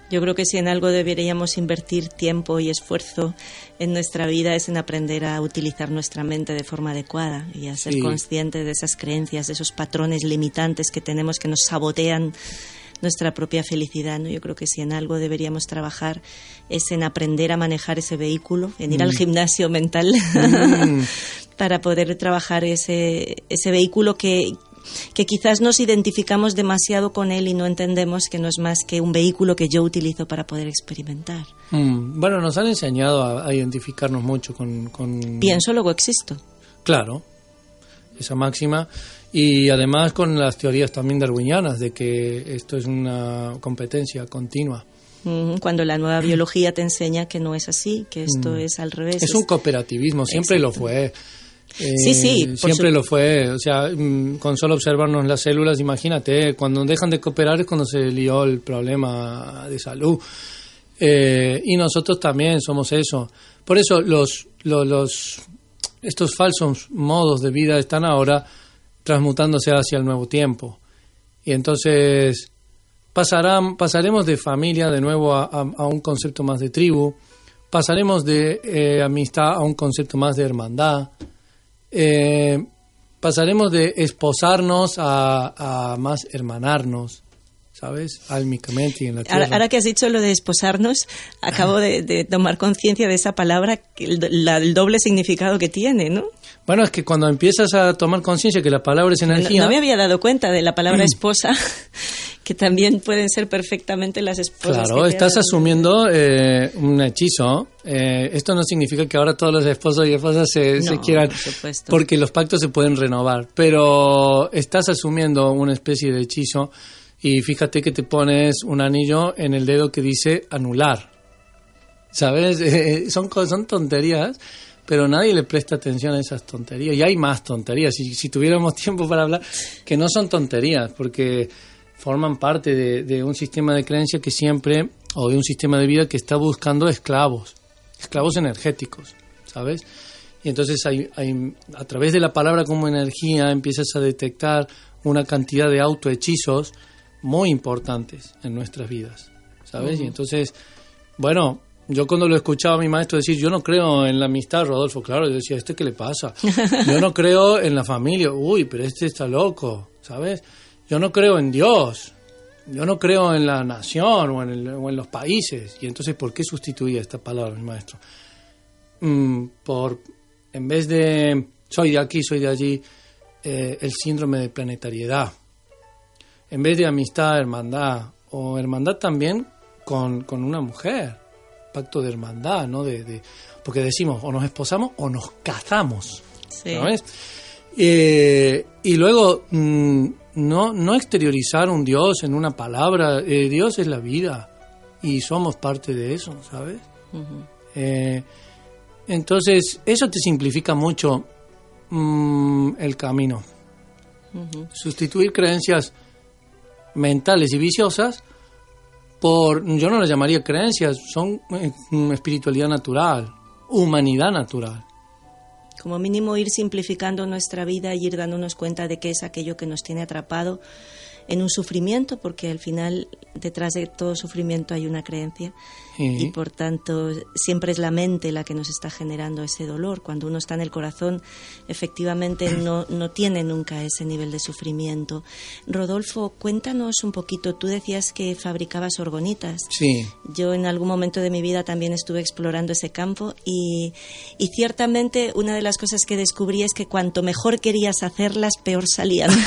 Yo creo que si en algo deberíamos invertir tiempo y esfuerzo en nuestra vida es en aprender a utilizar nuestra mente de forma adecuada y a ser Sí. conscientes de esas creencias, de esos patrones limitantes que tenemos que nos sabotean nuestra propia felicidad. ¿no? Yo creo que si en algo deberíamos trabajar es en aprender a manejar ese vehículo, en ir al gimnasio mental para poder trabajar ese, ese vehículo que, que quizás nos identificamos demasiado con él y no entendemos que no es más que un vehículo que yo utilizo para poder experimentar. mm, bueno, nos han enseñado a, a identificarnos mucho con, con- Pienso, luego existo. Claro, esa máxima. Y además con las teorías también darwinianas de que esto es una competencia continua. Mm, Cuando la nueva biología te enseña que no es así, que esto es al revés. Mm. Es un cooperativismo, siempre lo fue. Eh, Sí, sí, por Siempre su- lo fue. O sea, mm, con solo observarnos las células, imagínate, cuando dejan de cooperar es cuando se lió el problema de salud. Eh, y nosotros también somos eso. Por eso los, los, los- estos falsos modos de vida están ahora transmutándose hacia el nuevo tiempo. Y entonces pasarán, pasaremos de familia de nuevo a, a- a un concepto más de tribu, pasaremos de eh, amistad a un concepto más de hermandad, eh, pasaremos de esposarnos a, a más hermanarnos, ¿sabes? Álmicamente y en la tierra. Ahora, ahora que has dicho lo de esposarnos, acabo de, de tomar conciencia de esa palabra, que el, la- el doble significado que tiene, ¿no? Bueno, es que cuando empiezas a tomar conciencia que la palabra es No, energía, no me había dado cuenta de la palabra esposa, que también pueden ser perfectamente las esposas. Claro, que estás asumiendo eh, un hechizo. Eh, esto no significa que ahora todos los esposos y esposas se, se No, quieran, por porque los pactos se pueden renovar, pero estás asumiendo una especie de hechizo y fíjate que te pones un anillo en el dedo que dice anular. ¿Sabes? Eh, son, son tonterías, pero nadie le presta atención a esas tonterías. Y hay más tonterías. Si, si tuviéramos tiempo para hablar, que no son tonterías, porque forman parte de, de un sistema de creencia que siempre, o de un sistema de vida que está buscando esclavos, esclavos energéticos, ¿sabes? Y entonces hay, hay- a través de la palabra como energía empiezas a detectar una cantidad de autohechizos muy importantes en nuestras vidas, ¿sabes? Y entonces, bueno, yo cuando lo escuchaba a mi maestro decir, yo no creo en la amistad, Rodolfo, claro, yo decía, ¿este qué le pasa? Yo no creo en la familia, uy, pero este está loco, ¿sabes? Yo no creo en Dios, yo no creo en la nación o en, el- o en los países. Y entonces, ¿por qué sustituía esta palabra mi maestro? Mm, por, en vez de soy de aquí, soy de allí, eh, el síndrome de planetariedad. En vez de amistad, hermandad, o hermandad también con, con una mujer, pacto de hermandad, ¿no? De, de- porque decimos, o nos esposamos o nos casamos, Sí. ¿sabes? Eh, y luego, mm, no, no exteriorizar un Dios en una palabra, eh, Dios es la vida y somos parte de eso, ¿sabes? Eh, entonces, eso te simplifica mucho mm, el camino. Sustituir creencias mentales y viciosas por, yo no las llamaría creencias, son eh, mm, espiritualidad natural, humanidad natural. Como mínimo ir simplificando nuestra vida y ir dándonos cuenta de qué es aquello que nos tiene atrapado en un sufrimiento, porque al final detrás de todo sufrimiento hay una creencia Sí. y por tanto siempre es la mente la que nos está generando ese dolor. Cuando uno está en el corazón, efectivamente no, no tiene nunca ese nivel de sufrimiento. Rodolfo, cuéntanos un poquito, tú decías que fabricabas orgonitas. Sí. Yo en algún momento de mi vida también estuve explorando ese campo y, y ciertamente una de las cosas que descubrí es que cuanto mejor querías hacerlas, peor salían.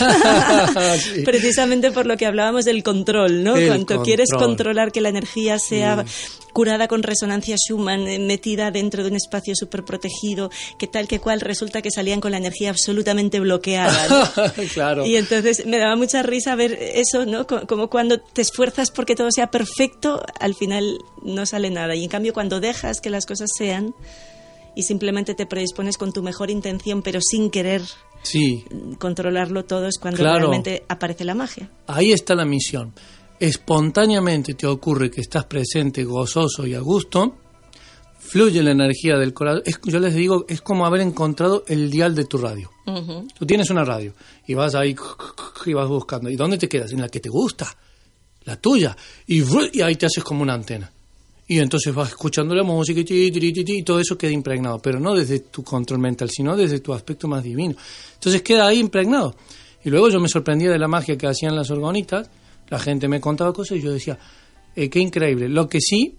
Sí. Precisamente por lo que hablábamos del control, ¿no? El Cuando quieres control. controlar que la energía sea curada con resonancia Schumann, eh, metida dentro de un espacio súper protegido, que tal que cual, resulta que salían con la energía absolutamente bloqueada. ¿no? claro. Y entonces me daba mucha risa ver eso, ¿no? Co- Como cuando te esfuerzas porque todo sea perfecto, al final no sale nada. Y en cambio, cuando dejas que las cosas sean y simplemente te predispones con tu mejor intención, pero sin querer Sí, controlarlo todo, es cuando Claro. realmente aparece la magia. ahí está la misión. Espontáneamente te ocurre que estás presente, gozoso y a gusto. Fluye la energía del corazón. Es- yo les digo, es como haber encontrado el dial de tu radio. Tú tienes una radio y vas ahí y vas buscando. ¿Y dónde te quedas? En la que te gusta, la tuya. Y, y ahí te haces como una antena. Y entonces vas escuchando la música y, ti, ti, ti, ti, y todo eso queda impregnado. Pero no desde tu control mental, sino desde tu aspecto más divino. Entonces queda ahí impregnado. Y luego yo me sorprendía de la magia que hacían las orgonitas. La gente me contaba cosas y yo decía, eh, qué increíble. Lo que sí,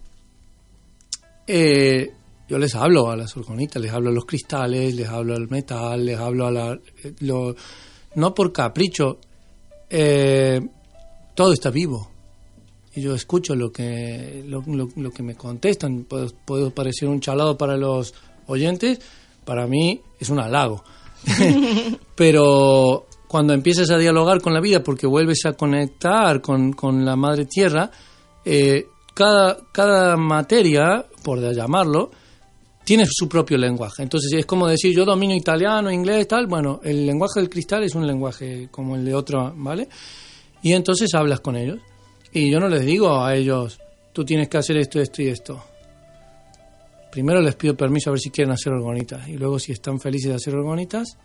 eh, yo les hablo a las orgonitas, les hablo a los cristales, les hablo al metal, les hablo a la... eh, no por capricho, todo está vivo. Y yo escucho lo que, lo- lo que me contestan. Puedo, puedo parecer un chalado para los oyentes, para mí es un halago. Pero cuando empiezas a dialogar con la vida, porque vuelves a conectar con, con la madre tierra, eh, cada, cada materia, por llamarlo, tiene su propio lenguaje. Entonces es como decir, yo domino italiano, inglés, tal. Bueno, el lenguaje del cristal es un lenguaje como el de otro, ¿vale? Y entonces hablas con ellos. Y yo no les digo a ellos, tú tienes que hacer esto, esto y esto. Primero les pido permiso a ver si quieren hacer orgonitas. Y luego si están felices de hacer orgonitas,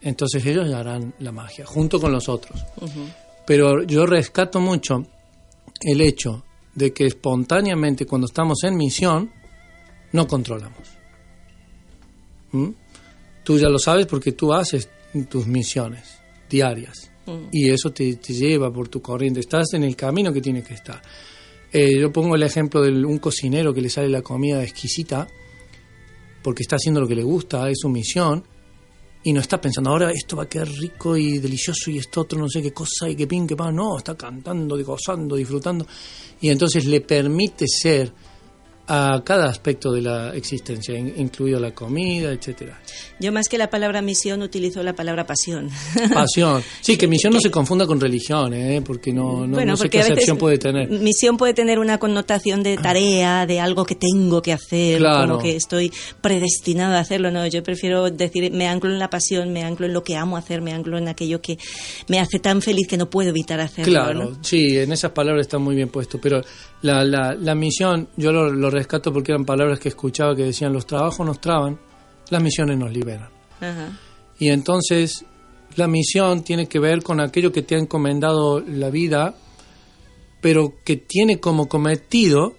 entonces ellos harán la magia, junto con los otros. Pero yo rescato mucho el hecho de que espontáneamente cuando estamos en misión, no controlamos. ¿Mm? Tú ya lo sabes porque tú haces tus misiones diarias y eso te, te lleva por tu corriente. Estás en el camino que tienes que estar. Eh, yo pongo el ejemplo de un cocinero que le sale la comida exquisita porque está haciendo lo que le gusta, es su misión y no está pensando ahora esto va a quedar rico y delicioso y esto otro no sé qué cosa y qué pin, qué pan. No, está cantando, gozando, disfrutando y entonces le permite ser a cada aspecto de la existencia, in- incluido la comida, etcétera. Yo más que la palabra misión utilizo la palabra pasión. Pasión. Sí, que misión no se confunda con religión, ¿eh? porque no, no, bueno, no sé qué acepción puede tener. misión puede tener una connotación de tarea, de algo que tengo que hacer, Claro. como que estoy predestinado a hacerlo. No, yo prefiero decir, me anclo en la pasión, me anclo en lo que amo hacer, me anclo en aquello que me hace tan feliz que no puedo evitar hacerlo. Claro, ¿no? sí, en esas palabras está muy bien puesto, pero la, la, la misión, yo lo, lo rescato porque eran palabras que escuchaba que decían, los trabajos nos traban, las misiones nos liberan. Ajá. Y entonces la misión tiene que ver con aquello que te ha encomendado la vida, pero que tiene como cometido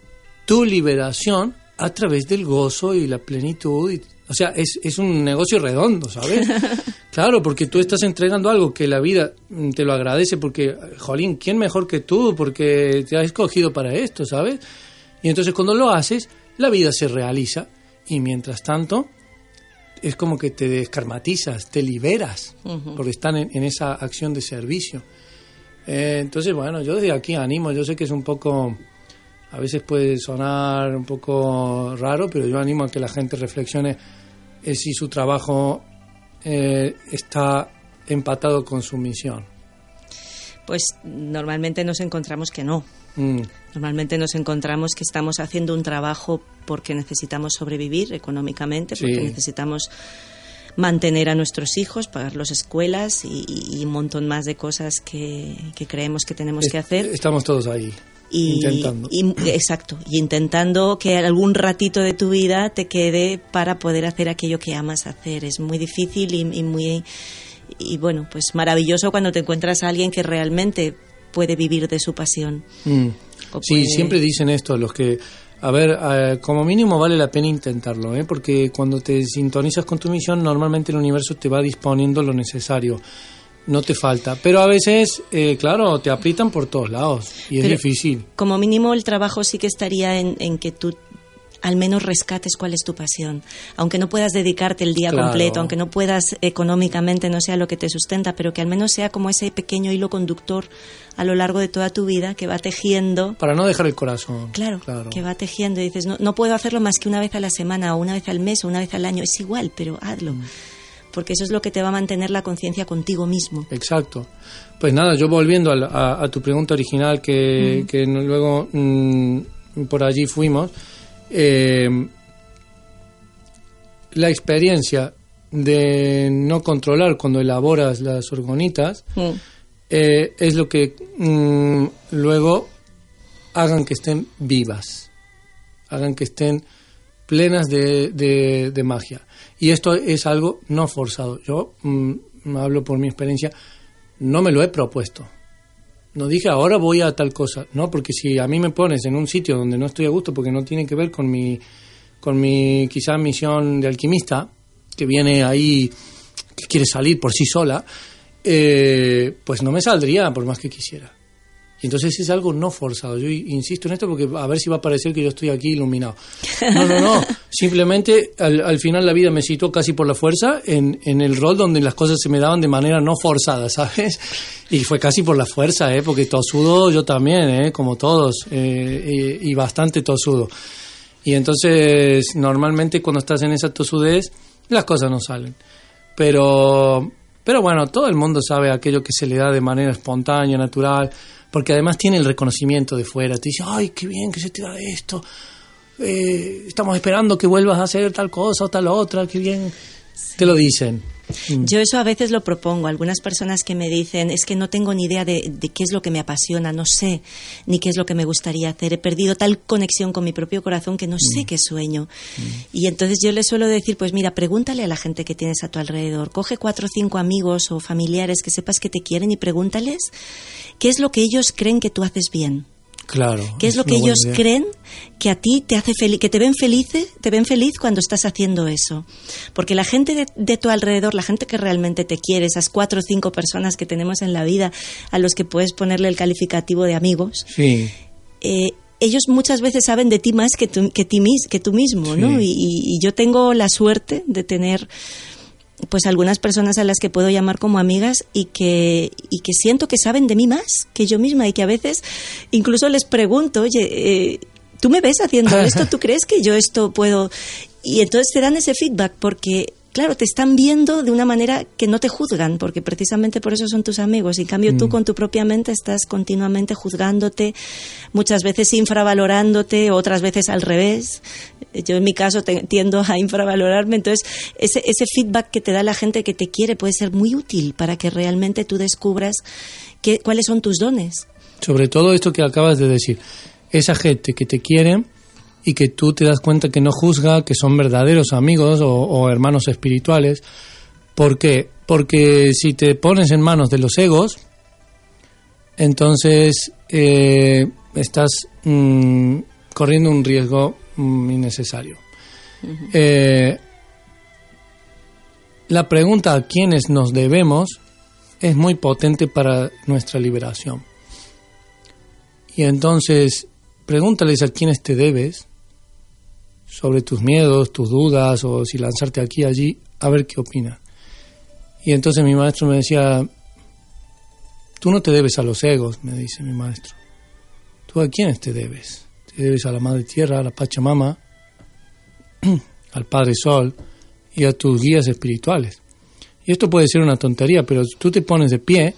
tu liberación a través del gozo y la plenitud. y- o sea, es, es un negocio redondo, ¿sabes? claro, porque tú estás entregando algo que la vida te lo agradece porque, jolín, ¿quién mejor que tú? Porque te has escogido para esto, ¿sabes? Y entonces cuando lo haces, la vida se realiza y mientras tanto es como que te descarmatizas, te liberas, porque están en, en esa acción de servicio. Eh, entonces, bueno, yo desde aquí animo, yo sé que es un poco, a veces puede sonar un poco raro, pero yo animo a que la gente reflexione eh, si su trabajo eh, está empatado con su misión. Pues normalmente nos encontramos que no. Mm, Normalmente nos encontramos que estamos haciendo un trabajo porque necesitamos sobrevivir económicamente, porque necesitamos mantener a nuestros hijos, pagar las escuelas y, y un montón más de cosas que, que creemos que tenemos es- que hacer. Estamos todos ahí, Y, intentando. y- exacto, y intentando que algún ratito de tu vida te quede para poder hacer aquello que amas hacer. Es muy difícil y, y muy y bueno, pues maravilloso cuando te encuentras a alguien que realmente puede vivir de su pasión. Mm. Sí, siempre dicen esto, los que, a ver, eh, como mínimo vale la pena intentarlo, ¿eh? porque cuando te sintonizas con tu misión, normalmente el universo te va disponiendo lo necesario, no te falta. Pero a veces, eh, claro, te aprietan por todos lados y es difícil. Como mínimo el trabajo sí que estaría en, en que tú al menos rescates cuál es tu pasión. Aunque no puedas dedicarte el día Claro. completo, aunque no puedas económicamente, no sea lo que te sustenta, pero que al menos sea como ese pequeño hilo conductor a lo largo de toda tu vida que va tejiendo. Para no dejar el corazón. Claro, que va tejiendo y dices, no, no puedo hacerlo más que una vez a la semana o una vez al mes o una vez al año, es igual, pero hazlo. Mm. Porque eso es lo que te va a mantener la conciencia contigo mismo. Exacto. Pues nada, yo volviendo a, la- a- a tu pregunta original, que, luego mm, por allí fuimos, eh, la experiencia de no controlar cuando elaboras las orgonitas eh, es lo que mm, luego hagan que estén vivas, hagan que estén plenas de, de- de magia. Y esto es algo no forzado. Yo mm, hablo por mi experiencia, no me lo he propuesto. No dije ahora voy a tal cosa, no, porque si a mí me pones en un sitio donde no estoy a gusto, porque no tiene que ver con mi, con mi quizá misión de alquimista, que viene ahí, que quiere salir por sí sola, eh, pues no me saldría por más que quisiera. Y entonces es algo no forzado. Yo insisto en esto porque a ver si va a parecer que yo estoy aquí iluminado. No, no, no. Simplemente al, al final la vida me citó casi por la fuerza en, en el rol donde las cosas se me daban de manera no forzada, ¿sabes? Y fue casi por la fuerza, ¿eh? Porque tosudo yo también, ¿eh? Como todos. eh, y, y bastante tosudo. Y entonces normalmente cuando estás en esa tosudez las cosas no salen. Pero, pero bueno, todo el mundo sabe aquello que se le da de manera espontánea, natural, porque además tiene el reconocimiento de fuera. Te dice, ay, qué bien que se te da esto. Eh, estamos esperando que vuelvas a hacer tal cosa o tal otra, qué bien. Te lo dicen. Mm. Yo eso a veces lo propongo. Algunas personas que me dicen, es que no tengo ni idea de, de qué es lo que me apasiona, no sé ni qué es lo que me gustaría hacer. He perdido tal conexión con mi propio corazón que no sé qué sueño. Y entonces yo les suelo decir, pues mira, pregúntale a la gente que tienes a tu alrededor. Coge cuatro o cinco amigos o familiares que sepas que te quieren y pregúntales qué es lo que ellos creen que tú haces bien. Claro. ¿Qué es lo que ellos idea. creen que a ti te hace feliz, que te ven felices, te ven feliz cuando estás haciendo eso? Porque la gente de, de tu alrededor, la gente que realmente te quiere, esas cuatro o cinco personas que tenemos en la vida, a los que puedes ponerle el calificativo de amigos, Sí. eh, ellos muchas veces saben de ti más que tú, que ti que tú mismo, ¿no? Sí. Y, y- y yo tengo la suerte de tener pues algunas personas a las que puedo llamar como amigas y que, y que siento que saben de mí más que yo misma y que a veces incluso les pregunto, oye, eh, ¿tú me ves haciendo esto? ¿Tú crees que yo esto puedo? Y entonces te dan ese feedback porque, claro, te están viendo de una manera que no te juzgan, porque precisamente por eso son tus amigos. Y en cambio tú con tu propia mente estás continuamente juzgándote, muchas veces infravalorándote, otras veces al revés. Yo en mi caso te- tiendo a infravalorarme, entonces ese, ese feedback que te da la gente que te quiere puede ser muy útil para que realmente tú descubras qué, cuáles son tus dones. Sobre todo esto que acabas de decir. Esa gente que te quiere y que tú te das cuenta que no juzga, que son verdaderos amigos o, o hermanos espirituales. ¿Por qué? Porque si te pones en manos de los egos, entonces eh, estás mm, corriendo un riesgo mm, innecesario. Eh, la pregunta a quiénes nos debemos es muy potente para nuestra liberación. Y entonces, pregúntales a quiénes te debes sobre tus miedos, tus dudas, o si lanzarte aquí allí, a ver qué opinan. Y entonces mi maestro me decía, tú no te debes a los egos, me dice mi maestro. ¿Tú a quiénes te debes? Te debes a la Madre Tierra, a la Pachamama, al Padre Sol y a tus guías espirituales. Y esto puede ser una tontería, pero tú te pones de pie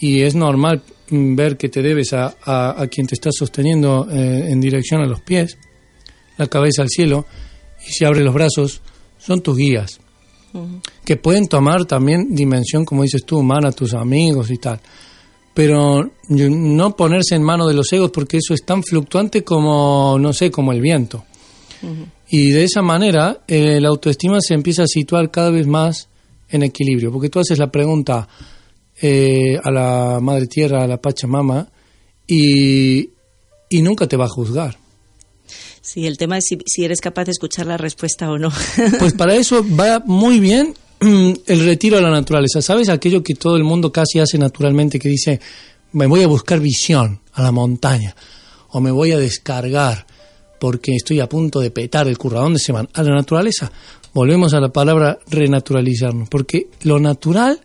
y es normal ver que te debes a, a- a quien te está sosteniendo eh, en dirección a los pies, la cabeza al cielo, y si abres los brazos, son tus guías, que pueden tomar también dimensión, como dices tú, humana, tus amigos y tal. Pero no ponerse en manos de los egos porque eso es tan fluctuante como, no sé, como el viento. Y de esa manera eh, la autoestima se empieza a situar cada vez más en equilibrio, porque tú haces la pregunta eh, a la Madre Tierra, a la Pachamama, y, y nunca te va a juzgar. Sí, el tema es si, si eres capaz de escuchar la respuesta o no. Pues para eso va muy bien mm, el retiro a la naturaleza. ¿Sabes aquello que todo el mundo casi hace naturalmente, que dice, me voy a buscar visión a la montaña, o me voy a descargar, porque estoy a punto de petar el curro. ¿A dónde se? A la naturaleza. Volvemos a la palabra renaturalizarnos, porque lo natural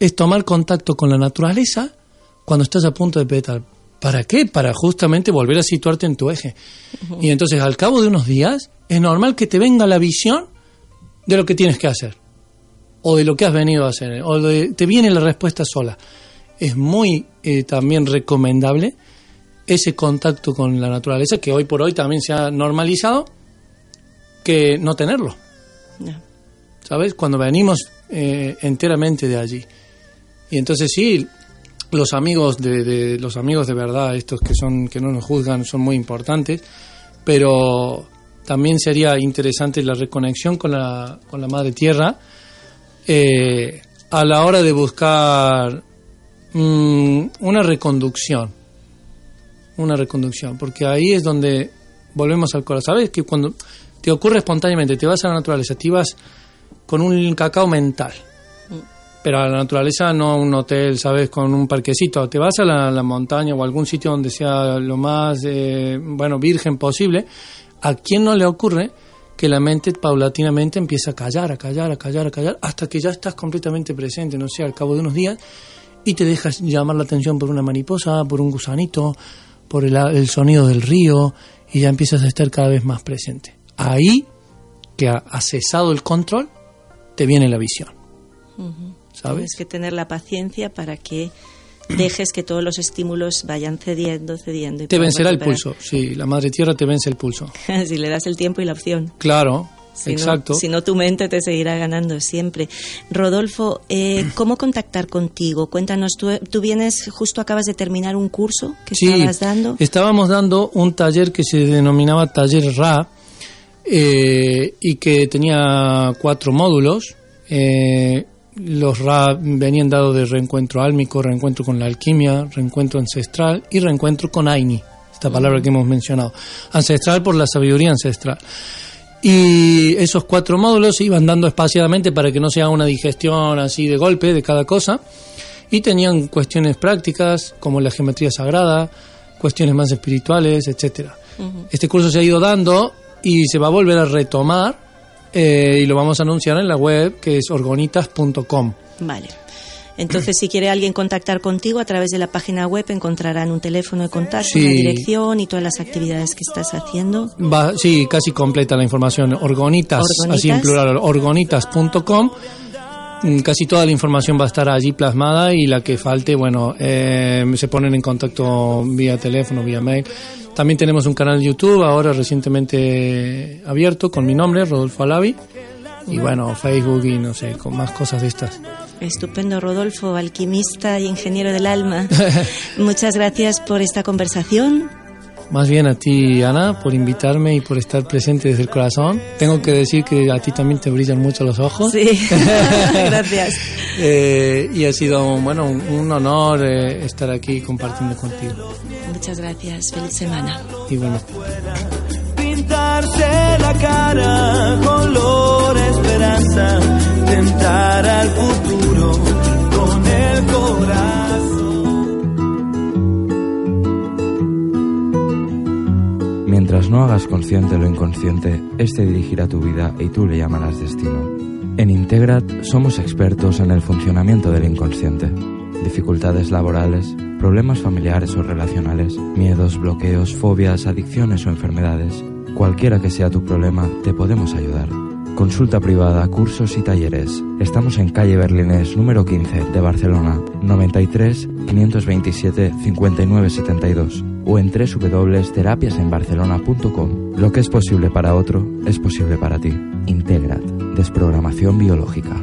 es tomar contacto con la naturaleza cuando estás a punto de petar. ¿Para qué? Para justamente volver a situarte en tu eje. Y entonces al cabo de unos días es normal que te venga la visión de lo que tienes que hacer o de lo que has venido a hacer, o de- te viene la respuesta sola. Es muy eh, también recomendable ese contacto con la naturaleza, que hoy por hoy también se ha normalizado, que no tenerlo. ¿sabes? Cuando venimos eh, enteramente de allí. Y entonces sí, los amigos de, los amigos de verdad, estos que son que no nos juzgan, son muy importantes, pero también sería interesante la reconexión con la, con la madre tierra eh, a la hora de buscar mm, una reconducción, una reconducción, porque ahí es donde volvemos al corazón. ¿Sabes que cuando te ocurre espontáneamente, te vas a la naturaleza, te vas con un cacao mental? Pero a la naturaleza no a un hotel, ¿sabes? Con un parquecito. Te vas a la, montaña o algún sitio donde sea lo más, eh, bueno, virgen posible. ¿A quién no le ocurre que la mente paulatinamente empieza a callar, a callar, a callar, a callar, hasta que ya estás completamente presente, no sé, al cabo de unos días, y te dejas llamar la atención por una mariposa, por un gusanito, por el, el sonido del río, y ya empiezas a estar cada vez más presente. Ahí, que ha, cesado el control, te viene la visión. ¿Sabes? Tienes que tener la paciencia para que dejes que todos los estímulos vayan cediendo, cediendo. y Te vencerá el recuperar. pulso, sí, la madre tierra te vence el pulso. si le das el tiempo y la opción. Claro, Si exacto. No, si no, tu mente te seguirá ganando siempre. Rodolfo, eh, ¿cómo contactar contigo? Cuéntanos, tú, tú vienes, justo acabas de terminar un curso que Sí, estabas dando. estábamos dando un taller que se denominaba Taller Ra eh, y que tenía cuatro módulos. Eh, los Ra venían dados de reencuentro álmico, reencuentro con la alquimia, reencuentro ancestral y reencuentro con Aini, esta palabra que hemos mencionado. Ancestral por la sabiduría ancestral. Y esos cuatro módulos se iban dando espaciadamente para que no se haga una digestión así de golpe de cada cosa. Y tenían cuestiones prácticas como la geometría sagrada, cuestiones más espirituales, etcétera. Este curso se ha ido dando y se va a volver a retomar eh, y lo vamos a anunciar en la web que es orgonitas.com. Vale. Entonces, si quiere alguien contactar contigo a través de la página web, encontrarán un teléfono de contacto, Sí. una dirección y todas las actividades que estás haciendo. Va, sí, casi completa la información. Orgonitas, Orgonitas. así en plural, orgonitas.com. Mm, Casi toda la información va a estar allí plasmada y la que falte, bueno, eh, se ponen en contacto vía teléfono, vía mail. También tenemos un canal de YouTube ahora recientemente abierto con mi nombre, Rodolfo Alavi. Y bueno, Facebook y no sé, con más cosas de estas. Estupendo, Rodolfo, alquimista y ingeniero del alma. Muchas gracias por esta conversación. Más bien a ti, Ana, por invitarme y por estar presente desde el corazón. Tengo que decir que a ti también te brillan mucho los ojos. Sí, gracias. Eh, y ha sido bueno un, un honor eh, estar aquí compartiendo contigo. Muchas gracias. Feliz semana. Y bueno, pintarse la cara color esperanza, tentar al futuro con el corazón. Mientras no hagas consciente lo inconsciente, este dirigirá tu vida y tú le llamarás destino. En Integrat somos expertos en el funcionamiento del inconsciente. Dificultades laborales, problemas familiares o relacionales, miedos, bloqueos, fobias, adicciones o enfermedades. Cualquiera que sea tu problema, te podemos ayudar. Consulta privada, cursos y talleres. Estamos en calle Berlinés número 15 de Barcelona, 93 527 5972 o en www.terapiasenbarcelona.com. Lo que es posible para otro es posible para ti. Integrat. Desprogramación biológica.